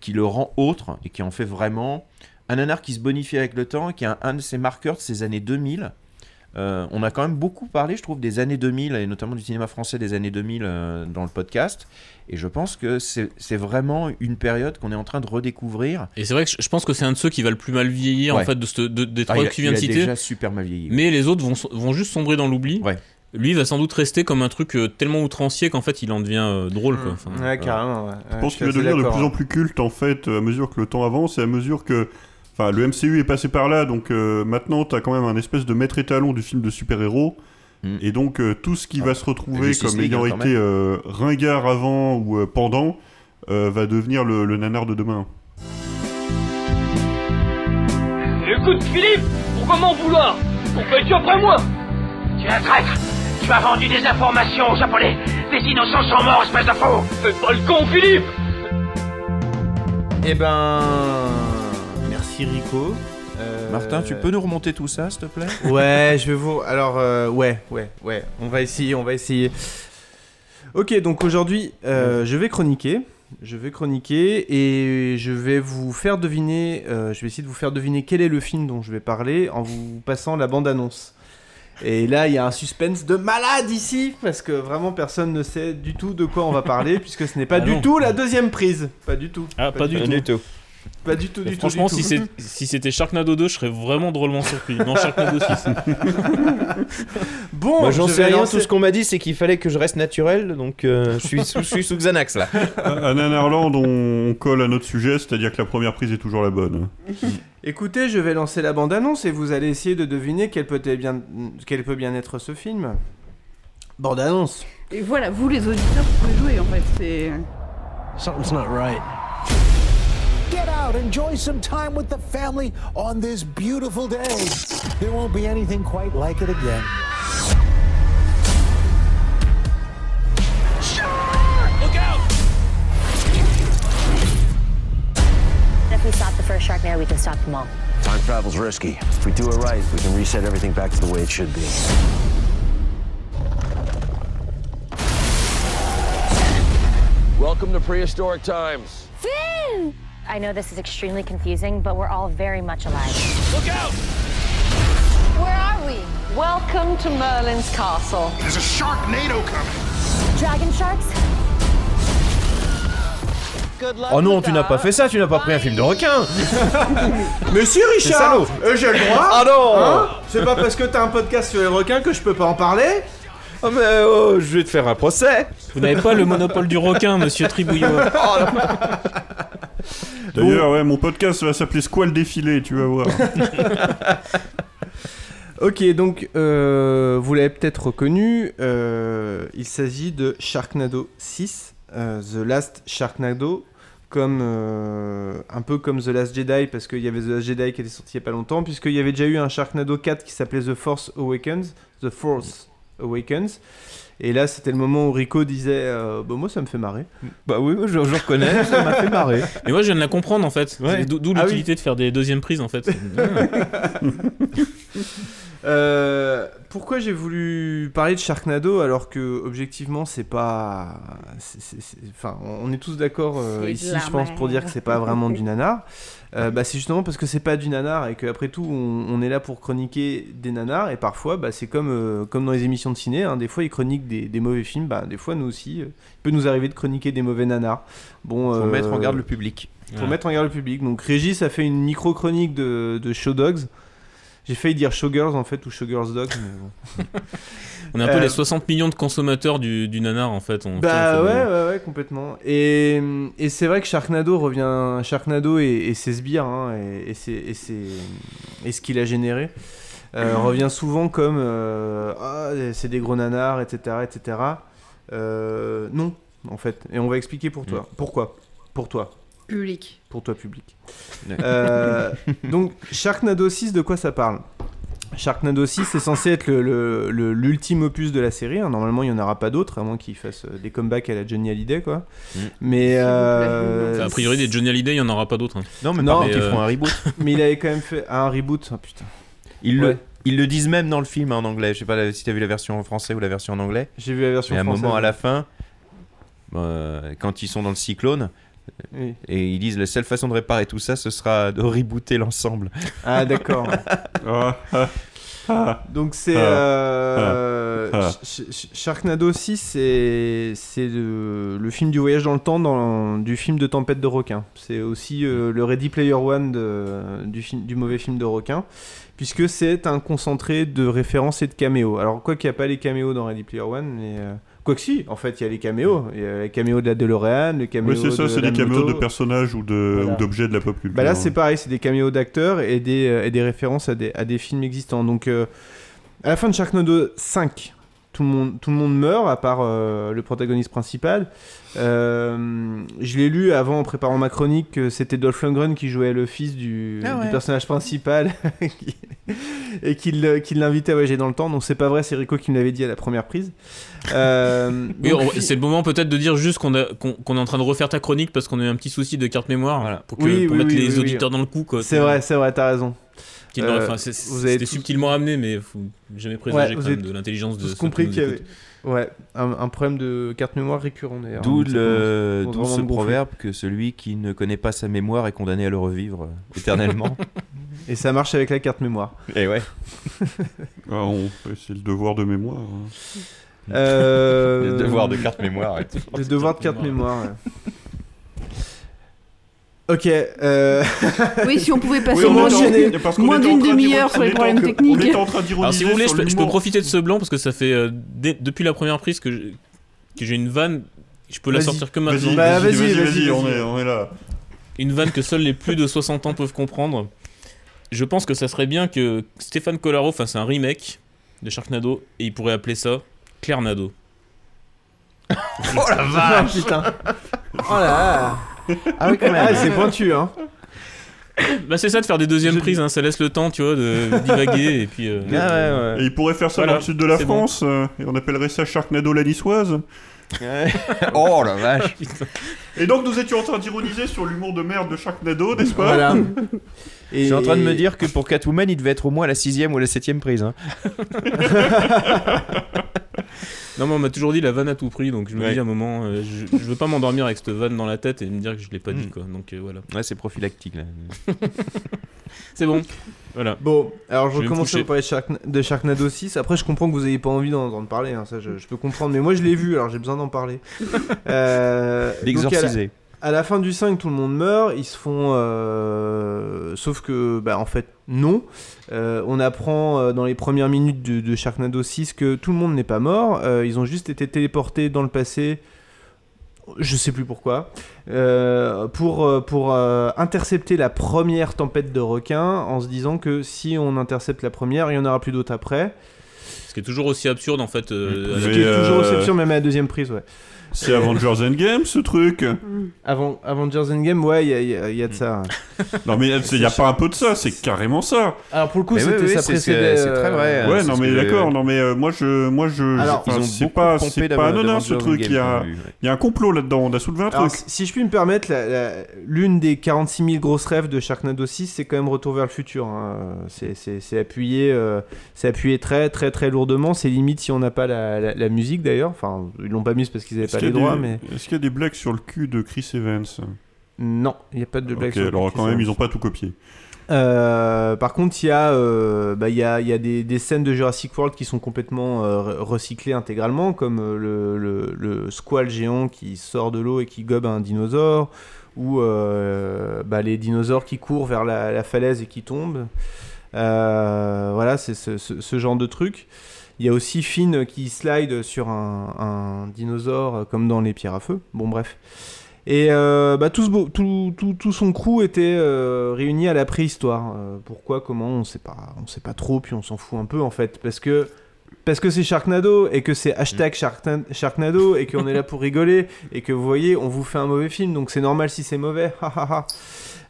qui le rend autre et qui en fait vraiment un nanar qui se bonifie avec le temps et qui est un, un de ses marqueurs de ces années 2000. Euh, on a quand même beaucoup parlé, je trouve, des années 2000 et notamment du cinéma français des années 2000 euh, dans le podcast. Et je pense que c'est vraiment une période qu'on est en train de redécouvrir. Et c'est vrai que je- je pense que c'est un de ceux qui va le plus mal vieillir Ouais. en fait de, ce- de- des Ah, trois que tu viens il de a citer. déjà super mal vieilli. Mais les autres vont, vont juste sombrer dans l'oubli. Ouais. Lui il va sans doute rester comme un truc euh, tellement outrancier qu'en fait il en devient euh, drôle. Quoi. Enfin, Ouais, carrément. ouais. Je pense qu'il va devenir de plus en hein. plus culte en fait à mesure que le temps avance et à mesure que Enfin, le MCU est passé par là, donc euh, maintenant, t'as quand même un espèce de maître étalon du film de super-héros. Et donc, euh, tout ce qui va se retrouver comme League, ayant hein, été euh, ringard avant ou euh, pendant euh, va devenir le, le nanar de demain. Écoute, Philippe, pourquoi m'en vouloir? Pourquoi es-tu après moi. Tu es un traître. Tu as vendu des informations aux Japonais. Des innocents sont morts, espèce de faux. Fais pas le con, Philippe. Eh ben. Merci Rico. Euh, Martin, tu peux nous remonter tout ça, s'il te plaît Ouais, je vais vous. Alors, euh, ouais, ouais, ouais. On va essayer, on va essayer. Ok, donc aujourd'hui, euh, je vais chroniquer. Je vais chroniquer et je vais vous faire deviner. euh, je vais essayer de vous faire deviner quel est le film dont je vais parler en vous passant la bande-annonce. Et là, il y a un suspense de malade ici parce que vraiment personne ne sait du tout de quoi on va parler puisque ce n'est pas Ah du non. tout la deuxième prise. Pas du tout. Ah, pas du tout. Pas du tout, du tout. Franchement, du si tout. c'est- si c'était Sharknado 2, je serais vraiment drôlement surpris. Non, Sharknado 6. Bon, Moi j'en je sais rien, lancer- tout ce qu'on m'a dit c'est qu'il fallait que je reste naturel, donc euh, je, suis sous, je suis sous Xanax là. à à Nanarland, on, on colle à notre sujet, c'est-à-dire que la première prise est toujours la bonne. Écoutez, je vais lancer la bande-annonce et vous allez essayer de deviner quel peut, être bien, quel peut bien être ce film. Bande-annonce. Et voilà, vous les auditeurs, vous pouvez jouer en fait. C'est. Something's not right. Get out, enjoy some time with the family on this beautiful day. There won't be anything quite like it again. Look out If we stop the first Sharknado, we can stop them all. Time travel's risky. If we do it right, we can reset everything back to the way it should be. Welcome to prehistoric times. Finn! I know this is extremely confusing, but we're all very much alive. Look out! Where are we? Welcome to Merlin's castle. There's a Sharknado coming. Dragon sharks? Oh non, tu n'as pas fait ça, tu n'as pas pris un film de requin Mais si Richard. Euh, J'ai le droit Ah non Hein C'est pas parce que t'as un podcast sur les requins que je peux pas en parler Oh mais oh, je vais te faire un procès Vous n'avez pas le monopole du requin, monsieur Tribouillot. D'ailleurs, ouais, mon podcast va s'appeler Squall Défilé, tu vas voir. Ok, donc euh, vous l'avez peut-être reconnu, euh, il s'agit de Sharknado 6, euh, The Last Sharknado, comme, euh, un peu comme The Last Jedi, parce qu'il y avait The Last Jedi qui était sorti il y a pas longtemps, puisqu'il y avait déjà eu un Sharknado 4 qui s'appelait The Force Awakens, The Force Awakens, et là c'était le moment où Rico disait euh, bah, moi ça me fait marrer. Bah oui, je, je reconnais, ça m'a fait marrer. Mais moi, je viens de la comprendre en fait. Ouais. D'où Ah oui. l'utilité de faire des deuxièmes prises en fait. Euh, pourquoi j'ai voulu parler de Sharknado alors que objectivement c'est pas, c'est- c'est- c'est- enfin on est tous d'accord euh, ici je pense pour dire que c'est pas vraiment du nanar. Euh, bah, c'est justement parce que c'est pas du nanar et qu'après tout on, on est là pour chroniquer des nanars et parfois bah, c'est comme euh, comme dans les émissions de ciné, hein, des fois ils chroniquent des, des mauvais films, bah des fois nous aussi euh, il peut nous arriver de chroniquer des mauvais nanars. Bon, Faut euh, mettre en garde le public. Faut Ouais. mettre en garde le public. Donc Régis a fait une micro chronique de, de Show Dogs. J'ai failli dire Showgirls en fait ou Showgirls mais bon. On est un peu Euh, les 60 millions de consommateurs du, du nanar en fait. On, Bah ouais, ouais, ouais, complètement. Et, et c'est vrai que Sharknado revient. Sharknado et, et ses sbires, hein, et, et, ses- et, ses- et ce qu'il a généré, euh, revient souvent comme. euh, Ah, c'est des gros nanars, etc. etc. Euh, non, en fait. Et on va expliquer pour toi. Pourquoi? Pour toi. Public. Pour toi, public. Ouais. Euh, donc, Sharknado 6, de quoi ça parle? Sharknado 6 c'est censé être le- le- le- l'ultime opus de la série. hein. Normalement, il n'y en aura pas d'autres, à moins qu'ils fassent euh, des comebacks à la Johnny Hallyday, quoi. Mais. euh, Enfin, a priori, des Johnny Hallyday, il n'y en aura pas d'autres. hein. Non, mais Non, contre, ils euh, font un reboot. mais il avait quand même fait un reboot. Oh, putain. Ils, Ouais. le, ils le disent même dans le film en anglais. Je sais pas si t'as vu la version en français ou la version en anglais. J'ai vu la version Mais à un moment à la fin, euh, quand ils sont dans le cyclone, Oui. et ils disent la seule façon de réparer tout ça, ce sera de rebooter l'ensemble. Ah, d'accord. Ah, ah, ah. Donc c'est euh. Sh- Sh- Sharknado 6, c'est c'est le, le film du voyage dans le temps dans, du film de tempête de requin. C'est aussi euh, le Ready Player One de- du, film, du mauvais film de requin, puisque c'est un concentré de références et de caméos. Alors quoi qu'il n'y a pas les caméos dans Ready Player One, mais euh, Quoi que si, en fait, il y a les caméos. Il y a les caméos de la DeLorean, les caméos Oui, c'est ça, c'est des caméos moto. de personnages ou de- Voilà. ou d'objets de la pop culture. Bah là, c'est pareil, c'est des caméos d'acteurs et des, euh, et des références à des, à des films existants. Donc, euh, à la fin de Sharknado 5, tout le monde, tout le monde meurt, à part euh, le protagoniste principal. Euh, je l'ai lu avant, en préparant ma chronique, que c'était Dolph Lundgren qui jouait le fils du, Ah ouais. du personnage principal et qu'il l'invitait à voyager dans le temps. Donc, c'est pas vrai, c'est Rico qui me l'avait dit à la première prise. Euh, Oui, c'est le moment peut-être de dire juste qu'on est en train de refaire ta chronique parce qu'on a eu un petit souci de carte mémoire pour, que- Oui, pour oui, mettre oui, les oui, auditeurs oui. dans le coup. C'est vrai, c'est vrai, t'as raison. Euh, enfin, c'est- vous avez C'était tous- subtilement amené, mais faut jamais Ouais, présager vous quand même de l'intelligence de compris qu'il y avait ouais, un, un problème de carte mémoire récurrent. D'où ça le, d'où ce proverbe que celui qui ne connaît pas sa mémoire est condamné à le revivre euh, éternellement. Et ça marche avec la carte mémoire. Et ouais. Ah, on- c'est le devoir de mémoire. hein. Euh, Le devoir de carte mémoire. Le devoir de carte mémoire. ouais. Ok. Euh... Oui, si on pouvait passer Oui, on moins d'une- demi-heure sur les problèmes en- on techniques. était en train Alors, si vous voulez, je peux, je peux l'humour. profiter de ce blanc parce que ça fait euh, dès- depuis la première prise que j'ai une vanne. Je peux la sortir que vas-y, maintenant. Bah, vas-y, vas-y, on est- on est là. Une vanne que seuls les plus de 60 ans peuvent comprendre. Je pense que ça serait bien que Stéphane Collaro fasse un remake de Sharknado et il pourrait appeler ça Clairnado. Oh la vache Putain Oh là Ah oui, quand même. Ah, c'est pointu, hein Bah c'est ça de faire des deuxièmes prises, hein, ça laisse le temps, tu vois, de divaguer et puis. euh, Et il pourrait faire ça Voilà, dans le sud de la bon. France, euh, et on appellerait ça Sharknado la niçoise. oh la vache Et donc nous étions en train d'ironiser sur l'humour de merde de Sharknado, n'est-ce pas Voilà. Je suis en train de me dire que pour Catwoman, il devait être au moins à la sixième ou à la septième prise. hein. Non, mais on m'a toujours dit la vanne à tout prix, donc je me Ouais. dis à un moment, euh, je, je veux pas m'endormir avec cette vanne dans la tête et me dire que je l'ai pas dit, Mm. quoi. Donc euh, voilà. Ouais, c'est prophylactique là. C'est bon. Voilà. Bon, alors je Je vais à parler de, Sharkna- de Sharknado 6. Après, je comprends que vous ayez pas envie d'en d'en parler, hein, ça je, je peux comprendre. Mais moi je l'ai vu, alors j'ai besoin d'en parler. Euh, donc, L'exorciser. À la- fin du 5, tout le monde meurt. Ils se font. euh, Sauf que, bah, en fait, non. Euh, on apprend euh, dans les premières minutes de, de Sharknado 6 que tout le monde n'est pas mort. Euh, ils ont juste été téléportés dans le passé. Je sais plus pourquoi. Euh, pour pour euh, intercepter la première tempête de requins en se disant que si on intercepte la première, il y en aura plus d'autres après. Ce qui est toujours aussi absurde en fait. euh, Ce qui est toujours aussi absurde, même à la deuxième prise, ouais. C'est Avengers Endgame ce truc Avant Avengers Endgame, ouais, il y a, y a- il y a de ça. Non mais il n'y a pas un peu de ça, c'est carrément ça. Alors pour le coup, oui, c'était oui, ça précédait. c'est- très vrai, euh, hein. Ouais, non mais que- d'accord, non mais euh, moi je, moi je, Alors, c'est beaucoup pas, c'est pas anodin ce truc. Il y a, y a un complot là-dedans. On a soulevé un Alors, truc. si- je puis me permettre, l'une des 46 000 grosses rêves de Sharknado 6, c'est quand même Retour vers le futur. hein. C'est- C'est c'est appuyé, euh, c'est appuyé très très très lourdement. C'est limite si on n'a pas la, la- la musique d'ailleurs. Enfin, ils l'ont pas mise parce qu'ils n'avaient pas les a droits, des- mais Est-ce qu'il y a des blagues sur le cul de Chris Evans non, il n'y a pas de blague. Ok, sur le alors Chris quand même, Evans. ils ont pas tout copié. Euh, par contre, il y a, euh, bah, y a, y a des, des scènes de Jurassic World qui sont complètement euh, re- recyclées intégralement, comme euh, le, le, le squale géant qui sort de l'eau et qui gobe un dinosaure, ou bah, les dinosaures qui courent vers la, la falaise et qui tombent. Voilà, c'est ce, ce- ce genre de truc. Il y a aussi Finn qui slide sur un, un dinosaure euh, comme dans Les Pierres à Feu. Bon, bref. Et euh, bah, tout, ce beau- tout, tout, tout son crew était euh, réuni à la préhistoire. Euh, pourquoi, comment, on sait pas, on sait pas trop, puis on s'en fout un peu en fait, parce que parce que c'est Sharknado et que c'est hashtag Sharkna- Sharknado et qu'on est là pour rigoler et que vous voyez, on vous fait un mauvais film, donc c'est normal si c'est mauvais.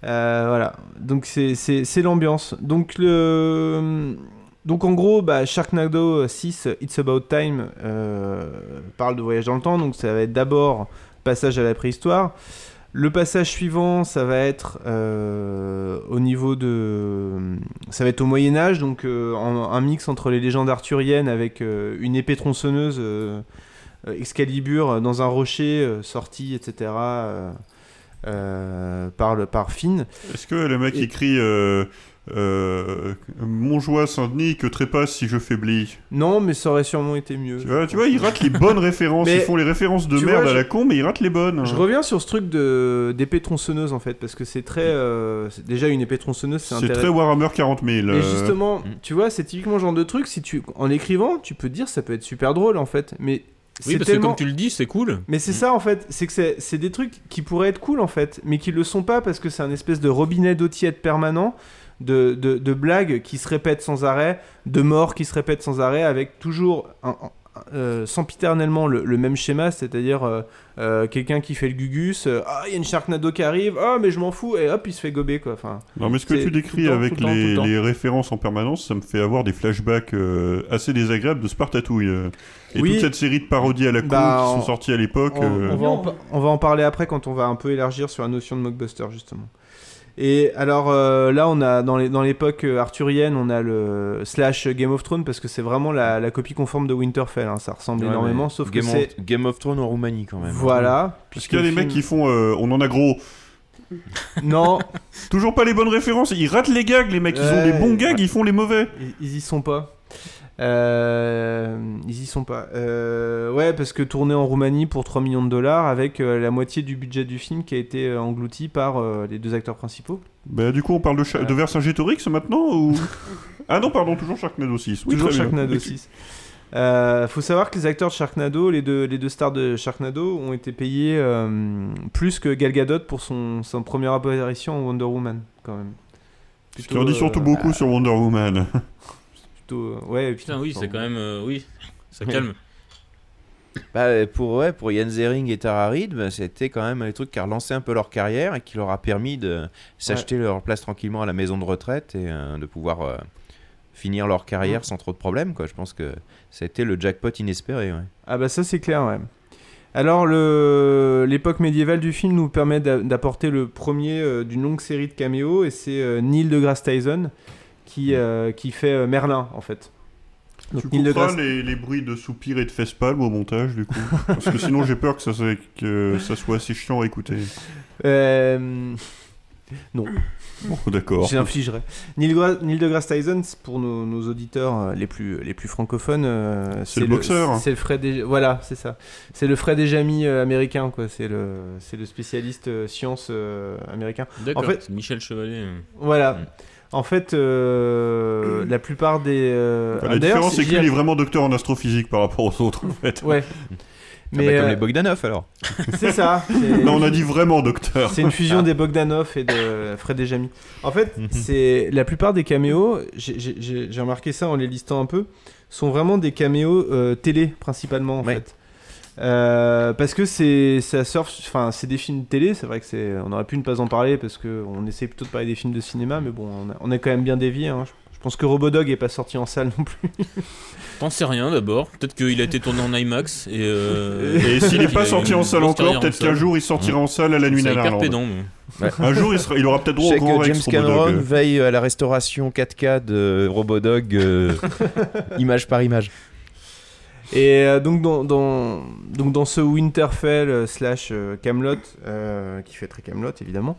voilà, donc c'est l'ambiance. Donc le donc en gros, bah, Sharknado 6, It's About Time, euh, parle de voyage dans le temps. Donc ça va être d'abord passage à la préhistoire. Le passage suivant, ça va être euh, au niveau de, ça va être au Moyen Âge, donc euh, en- un mix entre les légendes arthuriennes avec une épée tronçonneuse Excalibur dans un rocher sorti, etc. par le par Finn. Est-ce que le mec Et- écrit euh, Montjoie Saint-Denis que trépasse si je faiblis Non, mais ça aurait sûrement été mieux. tu vois, tu vois, ils ratent les bonnes références. Mais ils font les références de merde vois, à la con, mais ils ratent les bonnes. Je reviens sur ce truc de d'épée tronçonneuse en fait, parce que c'est très. euh, c'est- déjà une épée tronçonneuse, c'est C'est très Warhammer 40 000. Et euh. justement, tu vois, c'est typiquement le genre de truc, si tu, en l'écrivant, tu peux te dire ça peut être super drôle en fait, mais Oui, c'est parce que comme tu le dis, c'est cool. Mais c'est ça en fait, c'est que c'est c'est des trucs qui pourraient être cool en fait, mais qui le sont pas parce que c'est un espèce de robinet d'eau tiède permanent, de, de, de blagues qui se répètent sans arrêt, de morts qui se répètent sans arrêt, avec toujours un- un- euh, sempiternellement le, le même schéma, c'est-à-dire euh, euh, quelqu'un qui fait le gugus, ah il y a une Sharknado qui arrive, ah mais je m'en fous, et hop il se fait gober quoi. Enfin, Non, mais ce que tu le décris temps, avec le temps, les, le temps. les références en permanence, ça me fait avoir des flashbacks assez désagréables de Spartatouille. Et Oui. toute cette série de parodies à la con Bah, qui on- sont sorties à l'époque. On, on va en, pa- on va en parler après quand on va un peu élargir sur la notion de mockbuster justement. Et alors euh, là, on a dans les- dans l'époque euh, arthurienne, on a le slash Game of Thrones parce que c'est vraiment la, la copie conforme de Winterfell. hein, Ça ressemble Ouais, énormément, sauf Game que c'est Game of Thrones en Roumanie quand même. voilà. Parce qu'il y a des mecs qui font euh, on en a gros. Non. Toujours pas les bonnes références, ils ratent les gags, les mecs, ils ont Ouais. des bons gags, ils font les mauvais. Ils, ils y sont pas. Euh, ils y sont pas. Euh, ouais, parce que tourné en Roumanie pour 3 millions de dollars avec euh, la moitié du budget du film qui a été englouti par les deux acteurs principaux. Bah, du coup, on parle de, Cha- de Vercingétorix maintenant ou... Ah non, pardon, toujours Sharknado 6. Oui, Toujours. Sharknado 6. Euh, faut savoir que les acteurs de Sharknado, les deux, les deux stars de Sharknado, ont été payés plus que Gal Gadot pour son, son première apparition en Wonder Woman, quand même. Ce qui en dit surtout beaucoup sur Wonder Woman. plutôt, euh, ouais, Putain, oui, c'est quand même. euh, oui, ça calme. Bah, pour, ouais, pour Ian Zering et Tara Reid, bah, c'était quand même les trucs qui a relancé un peu leur carrière et qui leur a permis de s'acheter leur place tranquillement à la maison de retraite et euh, de pouvoir euh, finir leur carrière sans trop de problèmes. Quoi. Je pense que c'était le jackpot inespéré. Ouais. Ah bah ça c'est clair, ouais. Alors le- l'époque médiévale du film nous permet d'a- d'apporter le premier euh, d'une longue série de caméos et c'est euh, Neil deGrasse Tyson qui, euh, qui fait euh, Merlin en fait. Donc, Tu couperas les, les bruits de soupirs et de fesses-palmes au montage, du coup? Parce que sinon, j'ai peur que ça, soit- que ça soit assez chiant à écouter. Euh, Non. Bon, d'accord. J'infligerai. Neil, Neil deGrasse Tyson, pour nos, nos auditeurs les plus, les plus francophones, euh, C'est le boxeur. C'est le Fred et- Voilà, c'est ça. C'est le Fred et Jamy euh, américain, quoi. C'est le, c'est le spécialiste science euh, américain. D'accord, En fait, Michel Chevalier. Voilà. En fait, euh, la plupart des. euh, Enfin, ah, la différence, c'est qu'il est vraiment docteur en astrophysique par rapport aux autres, en fait. Ouais. Ah bah, comme euh, les Bogdanov alors. C'est ça. Non, on a dit vraiment docteur. C'est une fusion des Bogdanov et de Fred et Jamy. En fait, Mhm. c'est la plupart des caméos. j'ai- remarqué ça en les listant un peu. Sont vraiment des caméos euh, télé principalement en fait. Euh, parce que c'est ça surfe, enfin c'est des films télé. C'est vrai que c'est, on aurait pu ne pas en parler parce que on essaie plutôt de parler des films de cinéma, mais bon, on a, on a quand même bien dévié. hein. Je, je pense que Robodog est pas sorti en salle non plus. T'en sais rien d'abord. Peut-être qu'il a été tourné en IMAX. Et, euh, Et s'il n'est pas sorti en salle encore, peut-être qu'un jour il sortira en salle à la nuit C'est hyper nanarlande. pédant, mais- Un jour il, sera- il aura peut-être droit au grand James Cameron Robodog. veille à la restauration 4K de Robodog, euh, image par image. Et euh, donc, dans, dans, donc dans ce Winterfell euh, slash euh, Camelot, euh, qui fait très Camelot évidemment,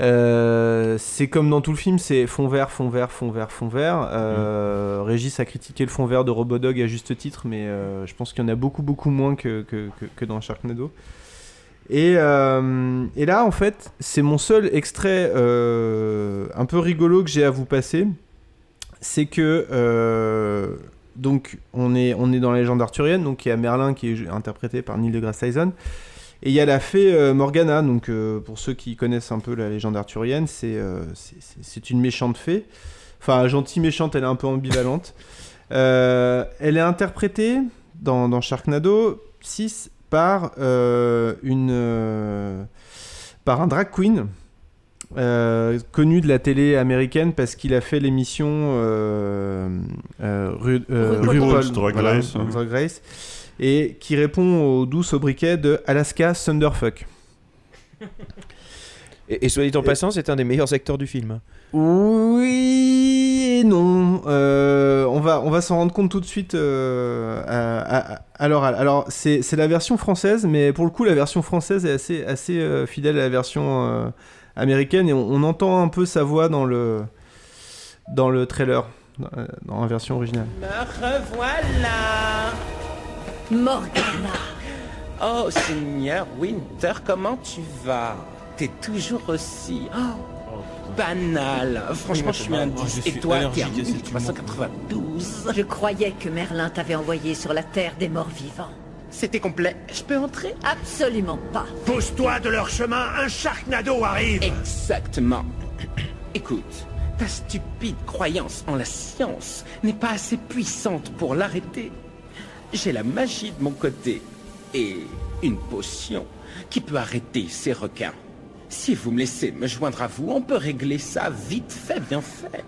euh, c'est comme dans tout le film, c'est fond vert, fond vert, fond vert, fond vert. Euh, Régis a critiqué le fond vert de Robodog à juste titre, mais je pense qu'il y en a beaucoup beaucoup moins que, que, que, que dans Sharknado. Et, et là, en fait, c'est mon seul extrait un peu rigolo que j'ai à vous passer. C'est que donc on est, dans la légende arthurienne, donc il y a Merlin qui est interprété par Neil deGrasse Tyson. Et il y a la fée euh, Morgana, donc euh, pour ceux qui connaissent un peu la légende arthurienne, c'est euh, une méchante fée. Enfin, gentille méchante, elle est un peu ambivalente. Elle est interprétée dans, dans Sharknado 6 par par un drag queen euh, connu de la télé américaine parce qu'il a fait l'émission euh, euh, Ru- euh, RuPaul's RuPaul, Drag voilà, Race, hein. Drag Race, et qui répond au doux sobriquet de Alaska Thunderfuck. Et, et soit dit en passant, c'est un des meilleurs acteurs du film. Oui et non. Euh, on va, on va s'en rendre compte tout de suite euh, à, à- à l'oral. Alors, c'est c'est la version française, mais pour le coup, la version française est assez, assez euh, fidèle à la version euh, américaine et on, on entend un peu sa voix dans le, dans le trailer, dans, euh, dans la version originale. Me revoilà Morgana Oh, Seigneur Winter, comment tu vas? T'es toujours aussi... Oh, banal. Franchement, je suis un 10. Et toi, t'es un 1392. Je croyais que Merlin t'avait envoyé sur la terre des morts vivants. C'était complet. Je peux entrer? Absolument pas. Pousse-toi de leur chemin, un Sharknado arrive Exactement. Écoute, ta stupide croyance en la science n'est pas assez puissante pour l'arrêter. J'ai la magie de mon côté et une potion qui peut arrêter ces requins. Si vous me laissez me joindre à vous, on peut régler ça vite fait, bien fait.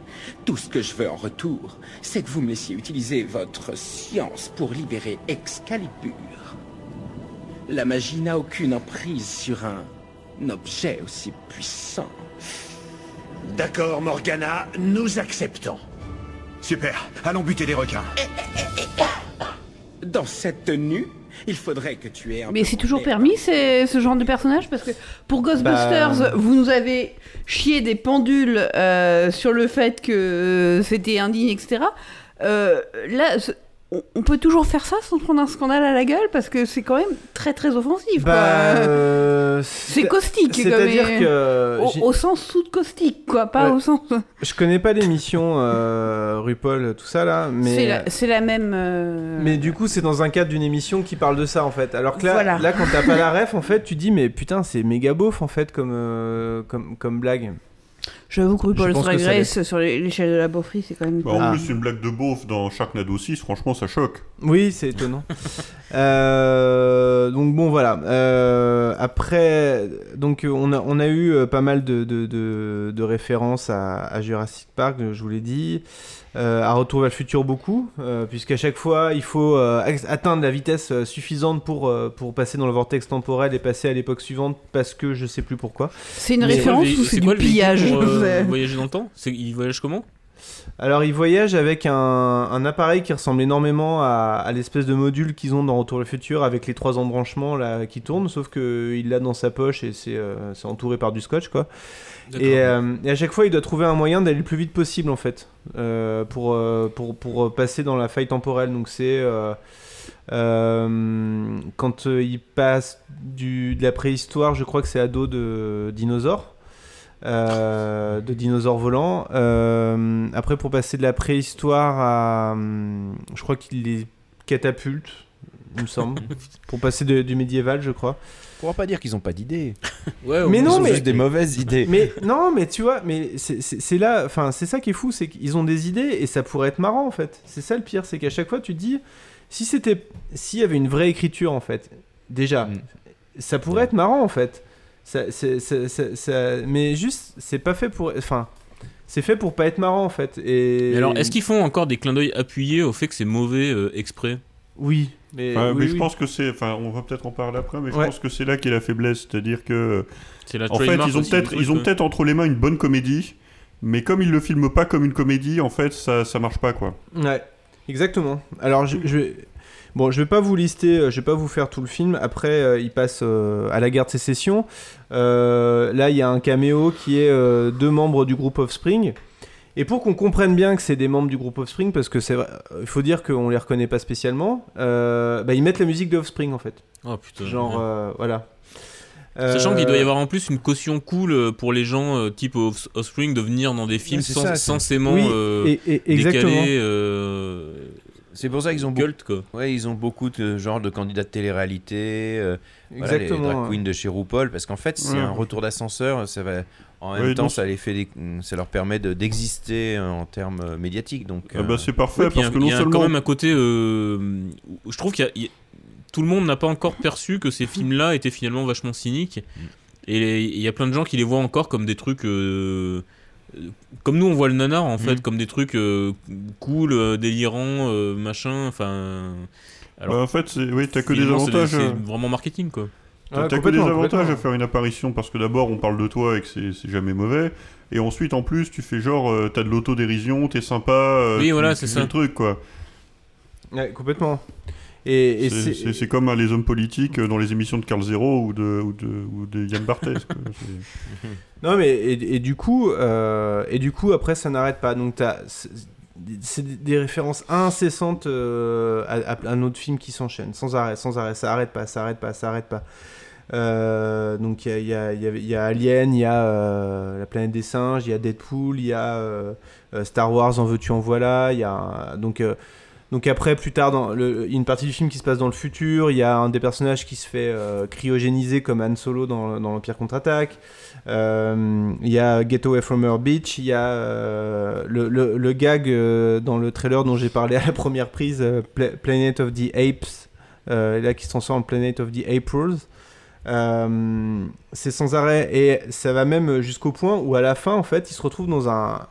Tout ce que je veux en retour, c'est que vous me laissiez utiliser votre science pour libérer Excalibur. La magie n'a aucune emprise sur un objet aussi puissant. D'accord, Morgana, nous acceptons. Super, allons buter des requins. Dans cette tenue, il faudrait que tu aies un Mais c'est toujours permis c'est- ce genre de personnage Parce que pour Ghostbusters, Bah- vous nous avez chié des pendules euh, sur le fait que euh, c'était indigne, etc. Euh, là, on, peut toujours faire ça sans prendre un scandale à la gueule parce que c'est quand même très très offensif. Bah, euh, c'est caustique. C'est-à-dire comme- que Au, sens sous de caustique, quoi, pas Ouais. au sens. je connais pas l'émission euh, RuPaul, tout ça là, mais C'est la, même. euh, Mais du coup, c'est dans un cadre d'une émission qui parle de ça en fait. Alors que là, Voilà. là quand t'as pas la ref, en fait, tu dis mais putain, c'est méga beauf en fait comme euh, comme comme blague. J'avoue que RuPaul's que Drag. Race sur l'échelle de la beaufrie, c'est quand même. Bah, en Ah. plus, une blague de beauf dans Sharknado 6, franchement, ça choque. Oui, c'est étonnant. Euh, donc bon, voilà. Euh, après, donc on a, on a eu euh, pas mal de, de, de- de références à, à Jurassic Park, je vous l'ai dit. Euh, à Retour vers le futur beaucoup, euh, puisqu'à chaque fois il faut euh, atteindre la vitesse euh, suffisante pour, euh, pour passer dans le vortex temporel et passer à l'époque suivante parce que je sais plus pourquoi. C'est une Mais- référence C'est ou quoi c'est le du véhicule pillage pour, euh, voyager dans le temps? C'est- Il voyage comment? Alors, ils voyagent avec un, un appareil qui ressemble énormément à, à l'espèce de module qu'ils ont dans Retour vers le futur avec les trois embranchements là qui tournent, sauf que il l'a dans sa poche et c'est euh, c'est entouré par du scotch quoi. Et, euh, et à chaque fois, il doit trouver un moyen d'aller le plus vite possible en fait euh, pour, euh, pour, pour passer dans la faille temporelle. Donc c'est euh, quand il passe du, de la préhistoire, je crois que c'est à dos de dinosaures. euh, de dinosaures volants. Euh, après, pour passer de la préhistoire à. Je crois qu'il les catapulte, il me semble. pour passer de- du médiéval, je crois. On pourra pas dire qu'ils ont pas d'idées. Ouais, Mais Ils non, ont mais juste des mauvaises idées. mais non, mais tu vois, mais c'est- c'est c'est là, enfin, c'est ça qui est fou, c'est qu'ils ont des idées et ça pourrait être marrant en fait. C'est ça le pire, c'est qu'à chaque fois tu te dis, si c'était, s'il y avait une vraie écriture en fait, déjà, Mm. ça pourrait être marrant en fait. Ça, c'est- ça- ça- ça- mais juste, c'est pas fait pour, enfin, c'est fait pour pas être marrant en fait. Et Mais alors, est-ce qu'ils font encore des clins d'œil appuyés au fait que c'est mauvais euh, exprès? Oui, mais, Enfin, oui, mais je oui. pense que c'est. Enfin, on va peut-être en parler après, mais je Ouais. pense que c'est là qu'est la faiblesse. C'est-à-dire que. C'est la En fait, ils ont peut-être ils ont peut-être entre les mains une bonne comédie, mais comme ils le filment pas comme une comédie, en fait, ça, ça marche pas, quoi. Ouais, exactement. Alors, je, je vais... Bon, je vais pas vous lister, euh, je vais pas vous faire tout le film. Après, euh, il passe euh, à la guerre de sécession. Euh, là, il y a un caméo qui est euh, deux membres du groupe Offspring. Et pour qu'on comprenne bien que c'est des membres du groupe Offspring, parce que c'est vrai, il faut dire qu'on les reconnaît pas spécialement, euh, bah, ils mettent la musique de Offspring en fait. Oh putain. Genre, ouais. euh, voilà. Sachant Euh, qu'il doit y avoir en plus une caution cool euh, pour les gens euh, type Off- Offspring de venir dans des films sans- ça, c'est- censément Oui, euh, et- et- exactement. décalés. euh, C'est pour ça qu'ils ont beaucoup, Cult, quoi. ouais, ils ont beaucoup de genre de candidats de télé-réalité, euh, voilà, les Exactement, drag ouais. queens de chez RuPaul, parce qu'en fait c'est Ouais. un retour d'ascenseur, ça va en même Oui, temps ça les fait, des- ça leur permet de- d'exister euh, en termes euh, médiatiques, donc. Ah bah, euh, c'est parfait, Ouais, parce a- que non il y a seulement. quand même un côté euh, où je trouve qu'il y a- il y a- tout le monde n'a pas encore perçu que ces films-là étaient finalement vachement cyniques. Et les- il y a plein de gens qui les voient encore comme des trucs. euh, comme nous, on voit le nanar en fait, Mm. comme des trucs euh, cool, délirants, euh, machin. Enfin. Bah, en fait, c'est- oui, t'as que des avantages. C'est vraiment marketing quoi. T'as Ouais, t'as que des avantages à faire une apparition parce que d'abord on parle de toi et que c'est c'est jamais mauvais. Et ensuite en plus tu fais genre euh, t'as de l'autodérision, t'es sympa. euh, Oui, voilà, c'est ça. le truc quoi. Ouais, complètement. Et, et C'est- comme euh, les hommes politiques euh, dans les émissions de Carl Zero ou de, ou de, ou de Yann Barthès. quoi. Non mais et, et du coup euh, et du coup après ça n'arrête pas donc t'as c'est- des- références incessantes euh, à, à un autre film qui s'enchaîne sans arrêt sans arrêt ça arrête pas ça arrête pas ça arrête pas donc il y a, Alien il y a euh, la planète des singes il y a Deadpool il y a euh, euh, Star Wars en veux-tu en voilà il y a donc euh, Donc après, plus tard, il y a une partie du film qui se passe dans le futur. Il y a un des personnages qui se fait euh, cryogéniser comme Han Solo dans, l'Empire contre-attaque. Euh, il y a Get Away From Her Beach. Il y a euh, le, gag euh, dans le trailer dont j'ai parlé à la première prise, euh, Pla- Planet of the Apes, euh, là qui se transforme en Planet of the Aprils. Euh, c'est sans arrêt et ça va même jusqu'au point où à la fin en fait il se retrouve dans un,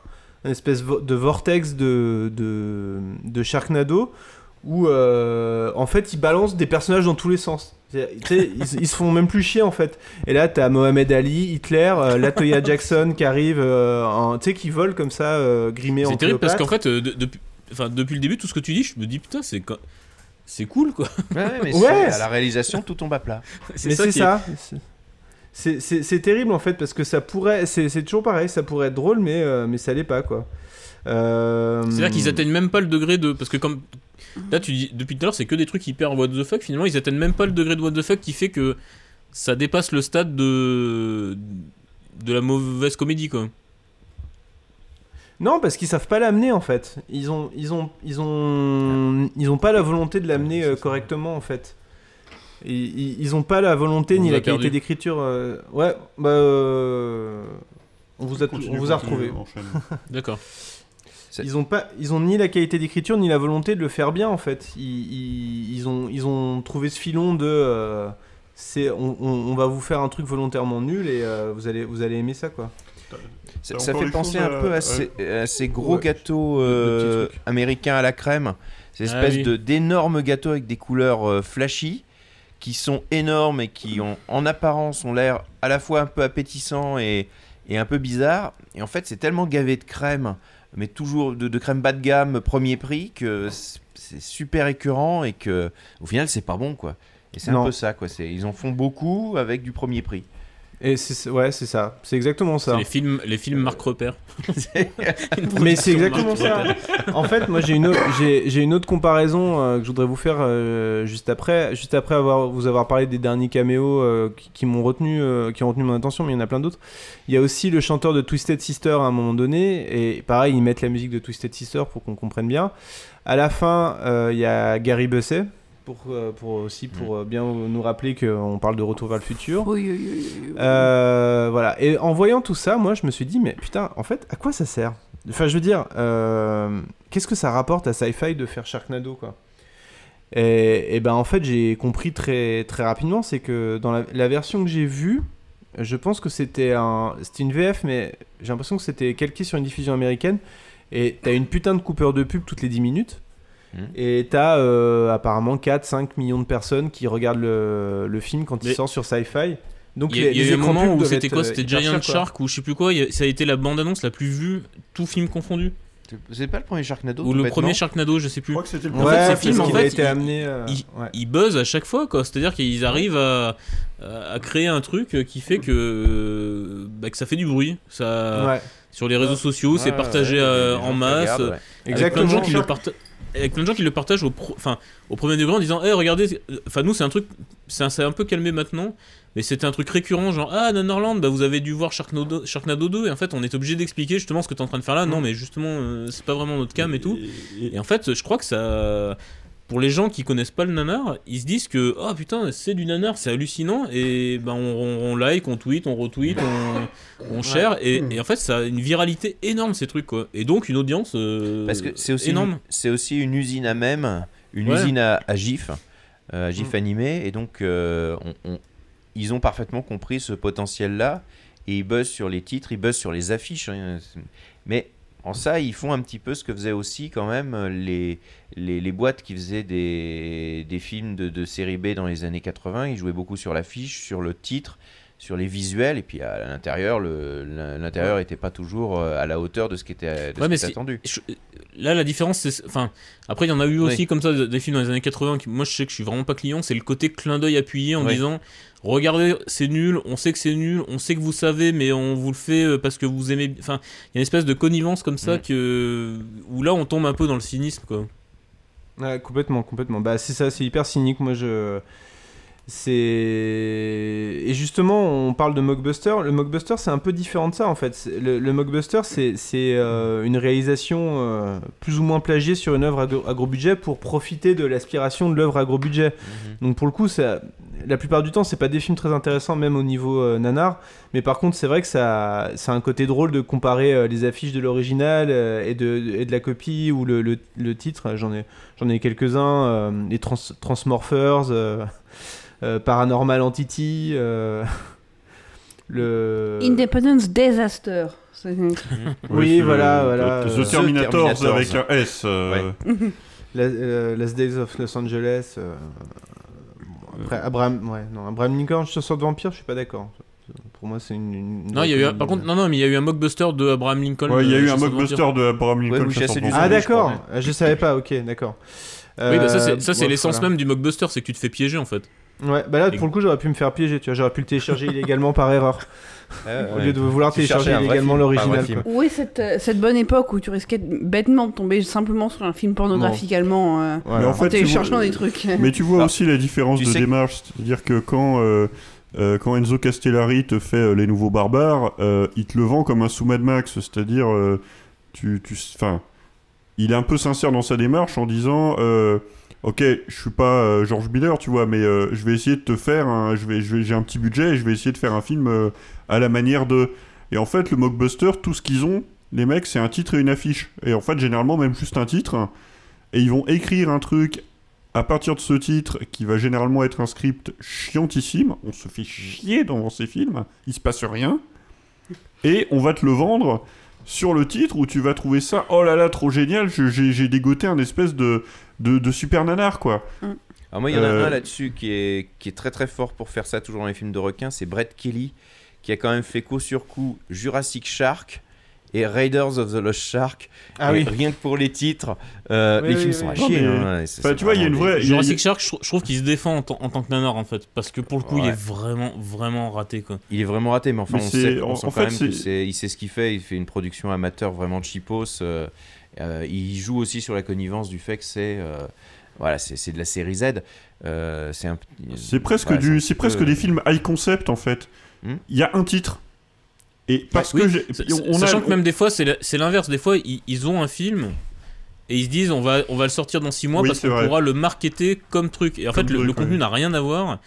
un espèce de vortex de, de, de Sharknado où euh, en fait ils balancent des personnages dans tous les sens. Ils, ils se font même plus chier en fait. Et là t'as Mohamed Ali, Hitler, euh, Latoya Jackson qui arrive, en- tu sais qui vole comme ça grimé en C'est terrible parce qu'en fait, de- depuis, le début, tout ce que tu dis, je me dis putain, c'est co- c'est cool quoi. Ouais, ouais, mais Ouais. c'est- à la réalisation, tout tombe à plat. Mais c'est ça. c'est- terrible en fait parce que ça pourrait, c'est c'est toujours pareil, ça pourrait être drôle mais, euh, mais ça l'est pas quoi. Euh, C'est-à-dire qu'ils atteignent même pas le degré de. Parce que comme. Là, tu dis. Depuis tout à l'heure, c'est que des trucs hyper what the fuck. Finalement, ils atteignent même pas le degré de what the fuck qui fait que ça dépasse le stade de. de la mauvaise comédie, quoi. Non, parce qu'ils savent pas l'amener en fait. Ils ont, ils ont, ils ont, ils ont pas la volonté de l'amener euh, correctement en fait. Et Ils, ils ont pas la volonté On ni la qualité d'écriture. euh, Ouais, bah, euh, on vous a, Continue, on vous a retrouvé. D'accord. Ils ont pas, ils ont ni la qualité d'écriture ni la volonté de le faire bien en fait. Ils, ils, ils ont, ils ont trouvé ce filon de, euh, c'est, on, on- on va vous faire un truc volontairement nul et euh, vous allez, vous allez aimer ça quoi. Ça, fait penser un à- peu à- ces, à ces gros Ouais. gâteaux De- de euh, américains à la crème. Ces Ah espèces oui. de d'énormes gâteaux avec des couleurs euh, flashy qui sont énormes et qui ont en apparence ont l'air à la fois un peu appétissants et, et un peu bizarres. Et en fait, c'est tellement gavé de crème, mais toujours de, de crème bas de gamme premier prix que c'est super écœurant et que au final, c'est pas bon quoi. Et c'est un peu ça quoi. C'est ils en font beaucoup avec du premier prix. Et c'est, ouais, c'est ça, c'est exactement ça. Les films, les films Marc Repère. Mais c'est exactement ça. En fait, moi j'ai une autre, j'ai, j'ai une autre comparaison euh, que je voudrais vous faire euh, juste après, juste après avoir vous avoir parlé des derniers caméos euh, qui, qui m'ont retenu, qui ont retenu mon attention, mais il y en a plein d'autres. Il y a aussi le chanteur de Twisted Sister à un moment donné, et pareil, ils mettent la musique de Twisted Sister pour qu'on comprenne bien. À la fin, il y a Gary Busset. Pour, euh, pour aussi pour euh, bien nous rappeler qu'on parle de Retour vers le futur. Oui, oui, oui, oui. Euh, voilà. Et en voyant tout ça, moi, je me suis dit, mais putain, en fait, à quoi ça sert? Enfin, je veux dire, euh, qu'est-ce que ça rapporte à Sci-Fi de faire Sharknado, quoi? Et, et ben, en fait, j'ai compris très, très rapidement, c'est que dans la, la version que j'ai vue, je pense que c'était un, c'était une VF, mais j'ai l'impression que c'était calqué sur une diffusion américaine. Et t'as une putain de coupeur de pub toutes les 10 minutes. Mhm. Et t'as euh, apparemment 4-5 millions de personnes qui regardent le, le film quand il Mais- sort sur Sci-Fi. Donc Il y a, il y a eu un moment où c'était quoi euh, C'était Giant quoi. Shark ou je sais plus quoi. il a- Ça a été la bande-annonce la plus vue, tout film confondu. C'est- pas le premier Sharknado Ou le premier Sharknado, je sais plus. Je crois que c'était le Ouais, parce films, en fait, été ils- amené, euh, ouais. ils buzzent à chaque fois, quoi. C'est-à-dire qu'ils arrivent à, à créer un truc qui fait que, bah, que ça fait du bruit. Ça, Ouais. Sur les réseaux sociaux, c'est partagé ouais, euh, il en masse. regardent, ouais. Avec plein de gens Exactement. qui le partagent. Avec plein de gens qui le partagent au, pro- enfin, au premier degré en disant Eh, regardez, enfin, nous, c'est un truc, c'est un, c'est un peu calmé maintenant, mais c'était un truc récurrent, genre Ah, Nanarland, bah, vous avez dû voir Sharknado, Sharknado 2, et en fait, on est obligé d'expliquer justement ce que tu es en train de faire là. Non, mais justement, euh, c'est pas vraiment notre cam et tout. Et en fait, je crois que ça. Pour les gens qui connaissent pas le nanar, ils se disent que oh putain c'est du nanar, c'est hallucinant et ben on, on- on like, on tweet, on retweet, on, on share et, et en fait ça a une viralité énorme ces trucs quoi. Et donc une audience euh, Parce que c'est aussi, énorme. Une, c'est aussi une usine à même, une Ouais. usine à, à GIF, euh, à GIF Mm. animé, et donc euh, on- on- ils ont parfaitement compris ce potentiel-là, et ils buzzent sur les titres, ils buzzent sur les affiches. hein. Mais en ça, ils font un petit peu ce que faisaient aussi quand même les, les, boîtes qui faisaient des, films de série B dans les années 80. Ils jouaient beaucoup sur l'affiche, sur le titre, sur les visuels, et puis à l'intérieur, l'intérieur n'était pas toujours euh, à la hauteur de ce qui était, de ce Ouais, qui mais était c'est- attendu. je- là, la différence, c'est. Enfin, après, il y en a eu aussi Oui. comme ça des films dans les années 80. Qui, moi, je sais que je suis vraiment pas client. C'est le côté clin d'œil appuyé en Oui. disant Regardez, c'est nul, on sait que c'est nul, on sait que vous savez, mais on vous le fait euh, parce que vous aimez. Enfin, il y a une espèce de connivence comme ça Mm. que. Où là, on tombe un peu dans le cynisme, quoi. Ouais, complètement, complètement. Bah, c'est ça, c'est hyper cynique. Moi, je. C'est et justement on parle de mockbuster. Le mockbuster c'est un peu différent de ça en fait. Le, le mockbuster c'est c'est, euh, une réalisation euh, plus ou moins plagiée sur une œuvre à, gros- budget pour profiter de l'aspiration de l'œuvre à gros budget. Donc pour le coup ça, la plupart du temps c'est pas des films très intéressants même au niveau euh, nanar. Mais par contre c'est vrai que ça ça a un côté drôle de comparer euh, les affiches de l'original euh, et de et de la copie ou le, le, le titre. J'en ai j'en ai quelques-uns. euh, les trans, Transmorphers. euh, euh, Paranormal Entity, euh, le... Independence Disaster. C'est- Oui, voilà, le- voilà. The Terminators avec un S, euh. Ouais. La- euh, Last Days of Los Angeles. Euh, après, Abraham, ouais, non, Abraham Lincoln, chasseur de vampires, je suis pas d'accord. Pour moi, c'est une, une- Non, il y a eu un- par contre, non, non, mais il y a eu un mockbuster de Abraham Lincoln. Ouais, il y a euh, eu un Chasseur mockbuster de Abraham Lincoln, Ouais, Chasseur de Ah d'accord, Euh, je savais pas. Ok, d'accord. Oui, bah ça, c'est, Euh, l'essence voilà. même du mockbuster, c'est que tu te fais piéger en fait. Ouais, bah là pour le coup j'aurais pu me faire piéger, tu vois, j'aurais pu le télécharger illégalement par erreur. Au ouais. lieu de vouloir Tu télécharger cherchais un vrai illégalement film, pas un vrai l'original. film. quoi. Où est cette, euh, cette bonne époque où tu risquais de- bêtement de tomber simplement sur un film pornographique allemand euh, Mais en fait, tu téléchargeant vois- des trucs Mais tu vois aussi la différence tu de sais- démarche, c'est-à-dire que quand, euh, euh, quand Enzo Castellari te fait euh, Les Nouveaux Barbares, euh, il te le vend comme un sous Mad Max, c'est-à-dire, euh, tu, tu, enfin, il est un peu sincère dans sa démarche en disant, euh, ok, je suis pas euh, George Miller, tu vois, mais euh, je vais essayer de te faire, un, je vais, je vais, j'ai un petit budget et je vais essayer de faire un film euh, à la manière de. Et en fait, le mockbuster, tout ce qu'ils ont, les mecs, c'est un titre et une affiche. Et en fait, généralement, même juste un titre. Et ils vont écrire un truc à partir de ce titre qui va généralement être un script chiantissime. On se fait chier dans ces films. Il se passe rien. Et on va te le vendre sur le titre où tu vas trouver ça, oh là là, trop génial, j'ai j'ai dégoté un espèce de, de, de super nanar, quoi. Alors moi, il y en a Euh, un là-dessus qui est, qui est très très fort pour faire ça, toujours dans les films de requins, c'est Brett Kelly, qui a quand même fait coup sur coup Jurassic Shark et Raiders of the Lost Shark. Ah oui. Rien que pour les titres, euh, Oui, les oui, films oui, sont à chier. Hein, tu vois, il y a une vraie- Jurassic Shark, je, je trouve qu'il se défend en, tant- en tant que nanar en fait, parce que pour le coup, il est vraiment, vraiment raté quoi. Il est vraiment raté, mais enfin, Mais on sait, on en- sent en quand fait, même que c'est- c'est, il sait ce qu'il fait. Il fait une production amateur vraiment cheapos. euh, euh, il joue aussi sur la connivence du fait que c'est, euh, voilà, c'est, de la série Z. Euh, c'est un, presque, voilà, du, un c'est presque peu- des films high concept, en fait. Hmm? Il y a un titre. Et parce Oui, que on a- sachant que même des fois, c'est l'inverse. Des fois, ils, ils ont un film et ils se disent on va, on va le sortir dans 6 mois Oui, parce qu'on pourra le marketer comme truc. Et en Comme fait, le, truc, le contenu ouais. n'a rien à voir.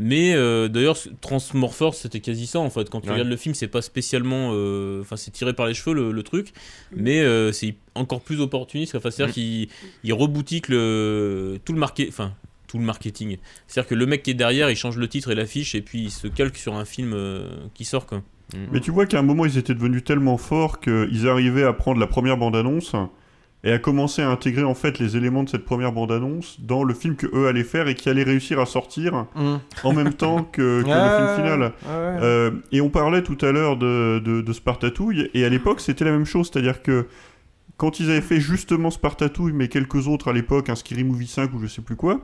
Mais euh, d'ailleurs, Transmorphers, c'était quasi ça en fait. Quand tu Ouais. regardes le film, c'est pas spécialement. euh, Enfin, c'est tiré par les cheveux le, le truc. Mais euh, c'est encore plus opportuniste. Enfin, c'est-à-dire Mm. qu'il il reboutique le, tout le marketing. Enfin, tout le marketing. C'est-à-dire que le mec qui est derrière, il change le titre et l'affiche et puis il se calque sur un film qui sort quoi. Mais tu vois qu'à un moment, ils étaient devenus tellement forts qu'ils arrivaient à prendre la première bande-annonce et à commencer à intégrer en fait les éléments de cette première bande-annonce dans le film que eux allaient faire et qui allait réussir à sortir Mm. en même temps que, que Ah, le film final. ouais. Euh, et on parlait tout à l'heure de, de, de Spartatouille et à l'époque c'était la même chose, c'est-à-dire que quand ils avaient fait justement Spartatouille mais quelques autres à l'époque, un Scary Movie 5 ou je sais plus quoi,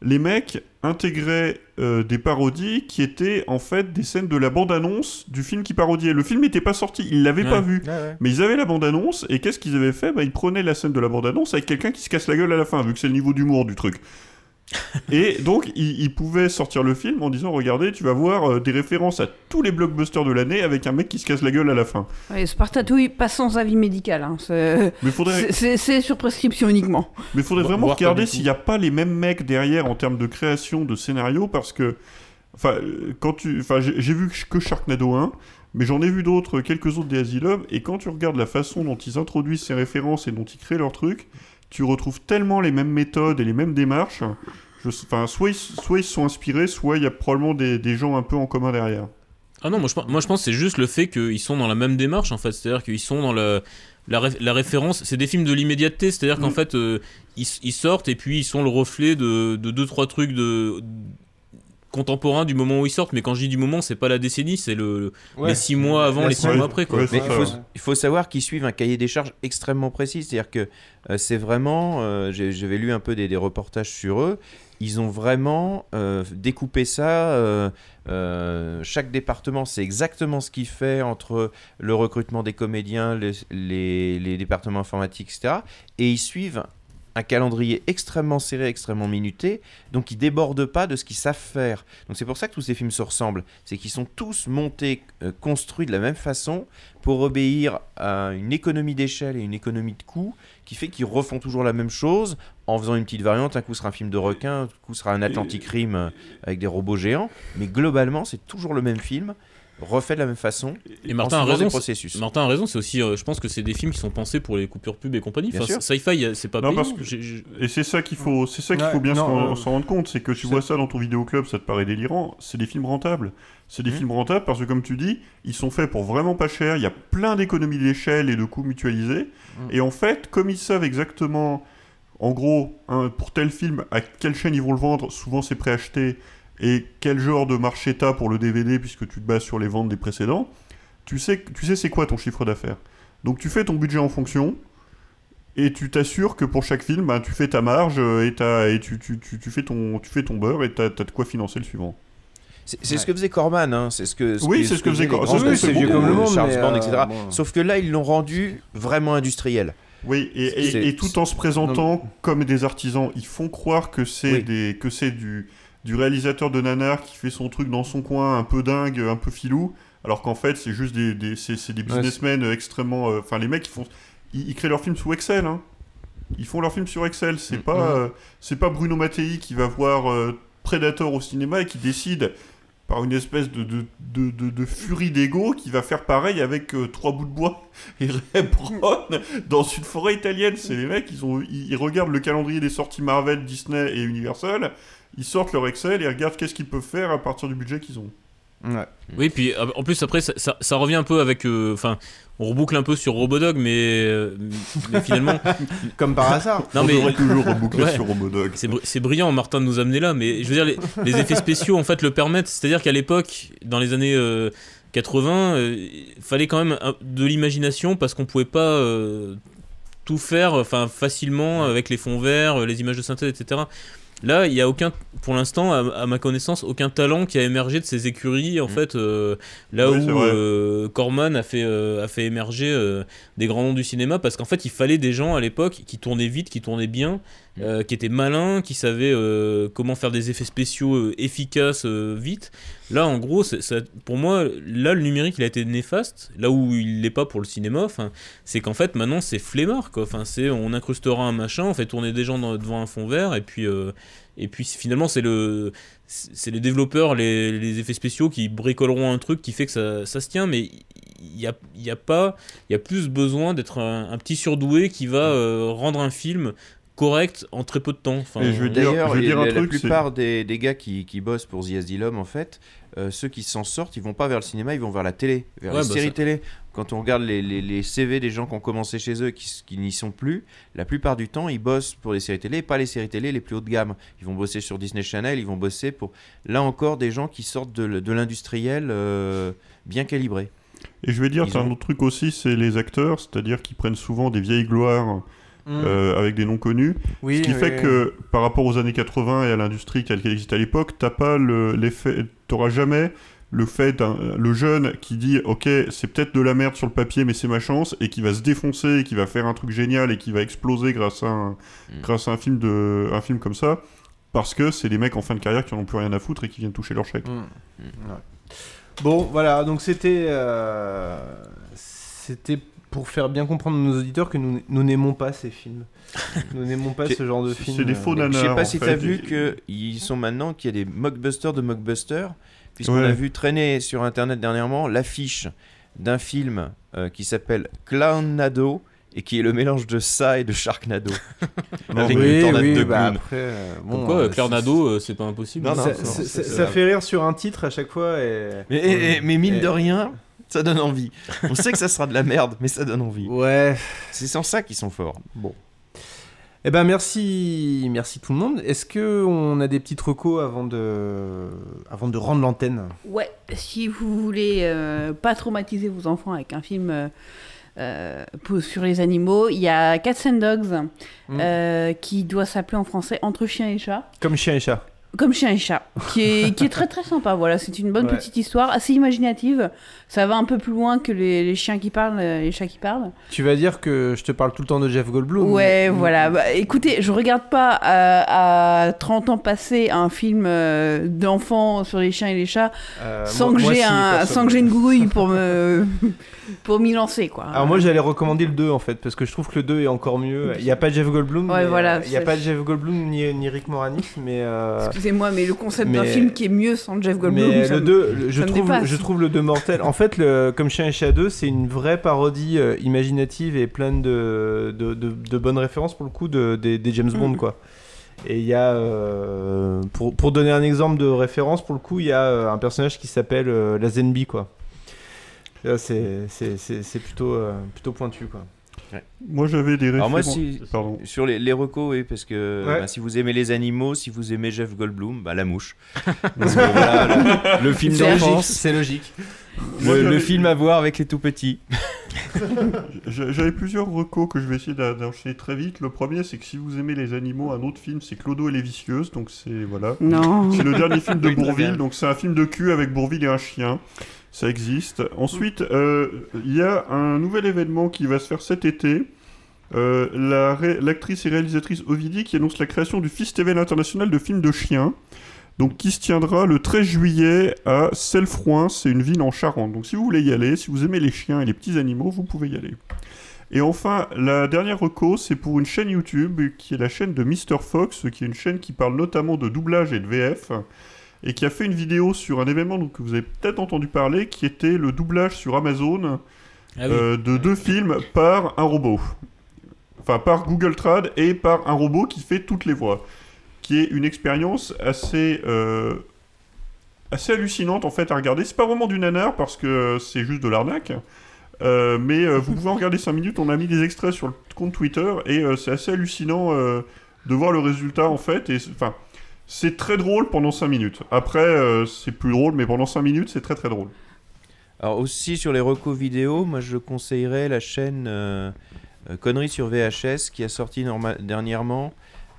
les mecs intégraient euh, des parodies qui étaient en fait des scènes de la bande-annonce du film qui parodiait. Le film n'était pas sorti, ils l'avaient pas vu. Ouais, ouais. Mais ils avaient la bande-annonce, et qu'est-ce qu'ils avaient fait? Bah, Ils prenaient la scène de la bande-annonce avec quelqu'un qui se casse la gueule à la fin, vu que c'est le niveau d'humour du truc. et donc, ils, ils pouvaient sortir le film en disant Regardez, tu vas voir euh, des références à tous les blockbusters de l'année avec un mec qui se casse la gueule à la fin. Ouais, Spartatouille, pas sans avis médical. hein, c'est- faudrait- sur prescription uniquement. Mais il faudrait vraiment regarder s'il n'y a pas les mêmes mecs derrière en termes de création de scénario parce que enfin euh, quand tu enfin j'ai j'ai vu que Sharknado 1 mais j'en ai vu d'autres quelques autres des Asylum et quand tu regardes la façon dont ils introduisent ces références et dont ils créent leurs trucs tu retrouves tellement les mêmes méthodes et les mêmes démarches je, enfin soit ils, soit ils sont inspirés soit il y a probablement des, des gens un peu en commun derrière Ah non, moi je, pense- moi je pense que c'est juste le fait qu'ils sont dans la même démarche en fait. C'est-à-dire qu'ils sont dans le, la, ré- la référence. C'est des films de l'immédiateté. C'est-à-dire qu'en Mm. fait, euh, ils, ils sortent et puis ils sont le reflet de, de deux, trois trucs de contemporains du moment où ils sortent. Mais quand je dis du moment, c'est pas la décennie, c'est le, Ouais. les six mois avant, La les six semaine. mois après. Quoi. Ouais, Mais il faut, ouais. il faut savoir qu'ils suivent un cahier des charges extrêmement précis. C'est-à-dire que euh, c'est vraiment. euh, j'ai- J'avais lu un peu des, des reportages sur eux. Ils ont vraiment euh, découpé ça. euh, euh, chaque département, c'est exactement ce qu'il fait entre le recrutement des comédiens, les, les- les départements informatiques, etc. Et ils suivent un calendrier extrêmement serré, extrêmement minuté, donc ils débordent pas de ce qu'ils savent faire. Donc c'est pour ça que tous ces films se ressemblent, c'est qu'ils sont tous montés, euh, construits de la même façon pour obéir à une économie d'échelle et une économie de coût qui fait qu'ils refont toujours la même chose en faisant une petite variante. Un coup sera un film de requin, un coup sera un Atlantic Rim euh, avec des robots géants, mais globalement c'est toujours le même film refait de la même façon. Et Martin a raison. processus. Martin a raison. C'est aussi, euh, je pense que c'est des films qui sont pensés pour les coupures pub et compagnie. Bien Enfin. Sci-fi, euh, c'est pas Non, payant. parce que- j'ai- Et c'est ça qu'il faut, c'est ça qu'il Ouais, faut bien s'en euh, s'en rendre compte, c'est que tu vois ça dans ton vidéoclub, ça te paraît délirant. C'est des films rentables. C'est des films rentables parce que, comme tu dis, ils sont faits pour vraiment pas cher. Il y a plein d'économies d'échelle et de coûts mutualisés. Et en fait, comme ils savent exactement, en gros, hein, pour tel film, à quelle chaîne ils vont le vendre, souvent c'est préacheté, et quel genre de marché t'as pour le DVD, puisque tu te bases sur les ventes des précédents, tu sais, tu sais c'est quoi ton chiffre d'affaires. Donc tu fais ton budget en fonction, et tu t'assures que pour chaque film, ben, tu fais ta marge euh, et, tu, tu, tu, tu fais ton, tu fais ton beurre et tu as, de quoi financer le suivant. C'est ce que faisait Corman, hein, c'est ce que. Oui, que- c'est ce que faisait les Cor- grands c'est ce que vieux comme le monde, Charles Band, euh, etc. bon. Sauf que là, ils l'ont rendu vraiment industriel. Oui, et, et- C'est- et tout en se présentant comme des artisans, ils font croire que c'est Oui. des que c'est du du réalisateur de nanar qui fait son truc dans son coin, un peu dingue, un peu filou, alors qu'en fait c'est juste des, des c'est c'est des Ouais, businessmen extrêmement, euh, enfin les mecs ils font ils, ils créent leurs films sous Excel, hein. Ils font leurs films sur Excel. C'est pas Mhm. euh, c'est pas Bruno Mattei qui va voir euh, Predator au cinéma et qui décide par une espèce de, de, de, de- de furie d'ego qui va faire pareil avec euh, trois bouts de bois et Ray Brown dans une forêt italienne. C'est les mecs, ils, ont, ils, ils regardent le calendrier des sorties Marvel, Disney et Universal, ils sortent leur Excel et regardent qu'est-ce qu'ils peuvent faire à partir du budget qu'ils ont. Oui, puis euh, en plus après ça, ça- ça revient un peu avec, euh, enfin, on reboucle un peu sur Robodog, mais, euh, mais finalement, Comme par hasard. Non On mais devrait toujours reboucler sur Robodog. C'est br- c'est brillant, Martin, de nous amener là, mais je veux dire les, les effets spéciaux en fait le permettent. C'est-à-dire qu'à l'époque, dans les années euh, 80, euh, il fallait quand même de l'imagination parce qu'on pouvait pas euh, tout faire, enfin facilement avec les fonds verts, les images de synthèse, etc. Là, il y a aucun, pour l'instant, à, à ma connaissance, aucun talent qui a émergé de ces écuries. En fait, euh, là Oui, où euh, Corman a fait, euh, a fait émerger des grands noms du cinéma, parce qu'en fait, il fallait des gens à l'époque qui tournaient vite, qui tournaient bien, euh, qui étaient malins, qui savaient comment faire des effets spéciaux efficaces vite. Là, en gros, ça- pour moi, là, le numérique, il a été néfaste. Là où il l'est pas pour le cinéma, enfin, c'est qu'en fait, maintenant, c'est flemmard, quoi. Enfin, c'est, on incrustera un machin, on fait tourner des gens dans- devant un fond vert, et puis, euh, et puis finalement, c'est le, c'est les développeurs, les, les effets spéciaux qui bricoleront un truc qui fait que ça, ça se tient, mais il y a, il y a pas, il y a plus besoin d'être un, un petit surdoué qui va euh, rendre un film correct en très peu de temps. Enfin, D'ailleurs, je veux dire la, un la truc, c'est- plupart des, des gars qui, qui bossent pour The Asylum, en fait, euh, ceux qui s'en sortent, ils vont pas vers le cinéma, ils vont vers la télé, vers Ouais, les bah séries ça- télé. Quand on regarde les, les- les CV des gens qui ont commencé chez eux, qui, qui n'y sont plus, la plupart du temps, ils bossent pour les séries télé, pas les séries télé les plus haut de gamme. Ils vont bosser sur Disney Channel, ils vont bosser pour, là encore, des gens qui sortent de, l'industriel euh, bien calibré. Et je vais dire, t'as un autre truc aussi, c'est les acteurs, c'est-à-dire qu'ils prennent souvent des vieilles gloires Mm. euh, avec des noms connus. Oui, ce qui oui, fait que par rapport aux années 80 et à l'industrie telle qu'elle existait à l'époque, t'as pas le- l'effet, t'auras jamais le fait le jeune qui dit ok c'est peut-être de la merde sur le papier mais c'est ma chance et qui va se défoncer et qui va faire un truc génial et qui va exploser grâce à un, grâce à un film de un film comme ça parce que c'est des mecs en fin de carrière qui en ont plus rien à foutre et qui viennent toucher leur chèque. Mm. Ouais. Bon, voilà, donc c'était euh, c'était pour faire bien comprendre à nos auditeurs que nous nous n'aimons pas ces films. nous n'aimons pas ce genre de film. euh, Je sais pas si t'as vu qu'ils sont maintenant qu'il y a des mockbusters de mockbusters, puisqu'on Ouais. a vu traîner sur internet dernièrement l'affiche d'un film euh, qui s'appelle Clownado et qui est le mélange de ça et de Sharknado. Avec oui, une tornade oui, de bah après, euh, bon, Pourquoi euh, Clownado, euh, c'est pas impossible Non, non, ça, c'est- ça- c'est- ça c'est- fait rire sur un titre à chaque fois et. Mais, et- et- mais mine Et- de rien, ça donne envie. On sait que ça sera de la merde, mais ça donne envie. Ouais. C'est sans ça qu'ils sont forts. Bon. Eh ben merci, merci tout le monde. Est-ce que on a des petites recos avant de, avant de rendre l'antenne? Ouais, si vous voulez euh, pas traumatiser vos enfants avec un film euh, euh, sur les animaux, il y a Cats and Dogs Mm. euh, qui doit s'appeler en français Entre chiens et chats. Comme chien et chat. Comme chien et chat, qui est, qui est très très sympa. Voilà, c'est une bonne Ouais. petite histoire, assez imaginative. Ça va un peu plus loin que les, les chiens qui parlent, euh, les chats qui parlent. Tu vas dire que je te parle tout le temps de Jeff Goldblum. Ouais, mais- voilà. Bah, écoutez, je regarde pas à, à 30 ans passés un film euh, d'enfants sur les chiens et les chats Euh, sans, moi- que moi, si, un, sans que j'ai une grouille pour me pour m'y lancer, quoi. Alors moi j'allais recommander le 2 en fait parce que je trouve que le 2 est encore mieux. Il n'y a pas Jeff Goldblum. Ouais, mais, voilà, euh, Il n'y a pas Jeff Goldblum ni, ni Rick Moranis mais. euh, Excusez-moi, mais le concept d'un film qui est mieux sans Jeff Goldblum, Mais le me- 2, le- je, trouve, je trouve le 2 mortel. En fait, le, comme Chien et Chat 2, c'est une vraie parodie euh, imaginative et pleine de, de, de- de bonnes références pour le coup de, des, des James Bond Mm. quoi. Et il y a, euh, pour, pour donner un exemple de référence, pour le coup, il y a euh, un personnage qui s'appelle euh, la Zenby quoi. Là, C'est c'est- c'est- c'est plutôt, euh, plutôt pointu quoi. Moi, j'avais des Alors moi, références- si, Pardon. sur les, les recos, oui, parce que Ouais. bah, si vous aimez les animaux, si vous aimez Jeff Goldblum, bah la mouche. Parce que voilà, le, le film C'est logique, d'enfance, c'est logique. Le, film à voir avec les tout petits. J'a- J'avais plusieurs recos que je vais essayer d'en- d'enchaîner très vite. Le premier, c'est que si vous aimez les animaux, un autre film, c'est Clodo et les Vicieuses. Donc c'est voilà. Non. C'est le dernier film de Oui, Bourville. Donc c'est un film de cul avec Bourville et un chien. Ça existe. Ensuite, euh, il y a un nouvel événement qui va se faire cet été. Euh, la ré- L'actrice et réalisatrice Ovidie qui annonce la création du Festival international de films de chiens. Donc, qui se tiendra le 13 juillet à Selfroin, c'est une ville en Charente. Donc, si vous voulez y aller, si vous aimez les chiens et les petits animaux, vous pouvez y aller. Et enfin, la dernière reco, c'est pour une chaîne YouTube qui est la chaîne de Mr. Fox, qui est une chaîne qui parle notamment de doublage et de VF, et qui a fait une vidéo sur un événement donc, que vous avez peut-être entendu parler, qui était le doublage sur Amazon Ah oui. euh, de deux films par un robot. Enfin, par Google Trad et par un robot qui fait toutes les voix. Qui est une expérience assez, euh, assez hallucinante en fait à regarder. C'est pas vraiment du nanar parce que c'est juste de l'arnaque. Euh, mais vous pouvez en regarder 5 minutes. On a mis des extraits sur le compte Twitter et c'est assez hallucinant de voir le résultat en fait. Et enfin, c'est très drôle pendant 5 minutes. Après, euh, c'est plus drôle, mais pendant 5 minutes, c'est très très drôle. Alors aussi sur les recos vidéo, moi je conseillerais la chaîne euh, euh, Conneries sur VHS qui a sorti dernièrement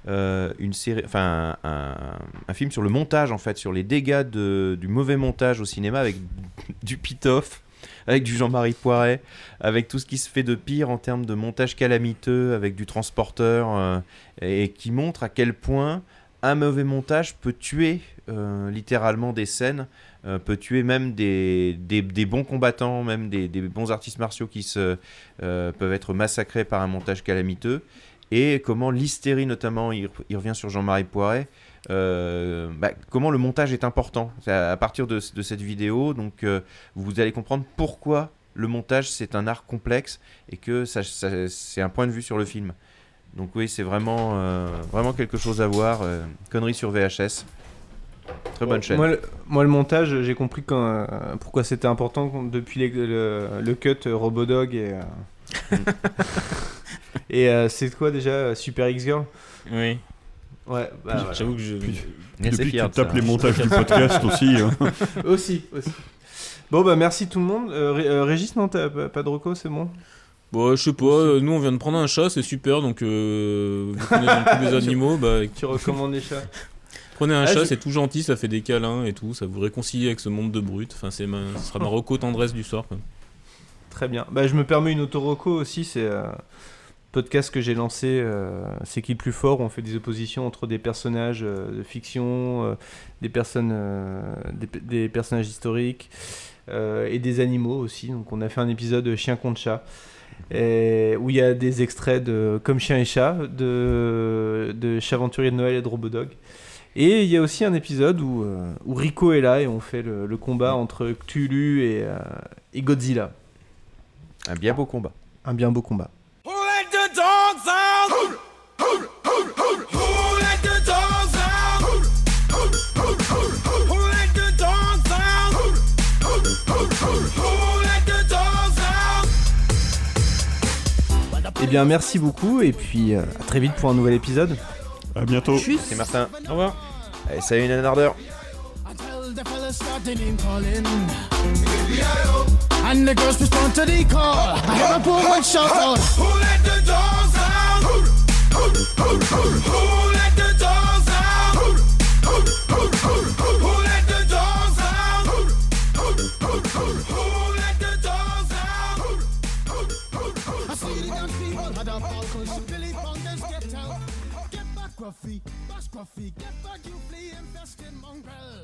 euh, une série, enfin un, film sur le montage en fait, sur les dégâts du mauvais montage au cinéma avec du pitoff, avec du Jean-Marie Poiret, avec tout ce qui se fait de pire en termes de montage calamiteux, avec du transporteur, et qui montre à quel point un mauvais montage peut tuer euh, littéralement des scènes, euh, peut tuer même des, des, bons combattants, même des, des bons artistes martiaux qui se, euh, peuvent être massacrés par un montage calamiteux. Et comment l'hystérie, notamment, il, revient sur Jean-Marie Poiret, bah, comment le montage est important. À, partir de, cette vidéo, donc vous allez comprendre pourquoi le montage c'est un art complexe et que ça- c'est un point de vue sur le film. Donc oui, c'est vraiment, euh, vraiment quelque chose à voir. euh, conneries sur VHS. Très bonne chaîne. Moi, le, moi, le montage, j'ai compris quand, euh, pourquoi c'était important depuis les- le, le cut euh, Robodog et. euh, et euh, c'est quoi déjà Super X-Girl? Oui. Ouais, bah, voilà. J'avoue que je. Puis- Il est assez Depuis que tu ça, tapes les hein. montages du podcast aussi. hein. aussi, aussi. Bon, bah merci tout le monde. Ré- Régis, non, t'as pas, pas de reco, c'est bon? Bon, je sais pas, euh, nous on vient de prendre un chat, c'est super, donc euh, vous peu des animaux, bah. Tu recommandes les chats Prenez un Ah, chat, je- c'est tout gentil, ça fait des câlins et tout, ça vous réconcilie avec ce monde de brutes. Enfin, c'est ma... ce sera ma reco tendresse du soir. Quoi. Très bien. Bah, je me permets une auto-reco aussi. C'est un podcast que j'ai lancé. euh, c'est qui le plus fort On fait des oppositions entre des personnages euh, de fiction, euh, des personnes, euh, des, des personnages historiques euh, et des animaux aussi. Donc, on a fait un épisode chien contre chat. Et où il y a des extraits de Comme chien et chat de, de Chaventurier de Noël et de Robodog. Et il y a aussi un épisode où, euh, où Rico est là et on fait le, le combat entre Cthulhu et, euh, et Godzilla. Un bien beau combat. Un bien beau combat. Bien, merci beaucoup et puis euh, à très vite pour un nouvel épisode. À bientôt. C'est Martin. Au revoir. Allez, salut Nanardeur. Tell the fellas start the name calling. And the girls respond to the call. I hear a poor one shout out. Who let the dogs out? Who let the dogs out? Scruffy, bare Scruffy. Get back, you flee in mongrel.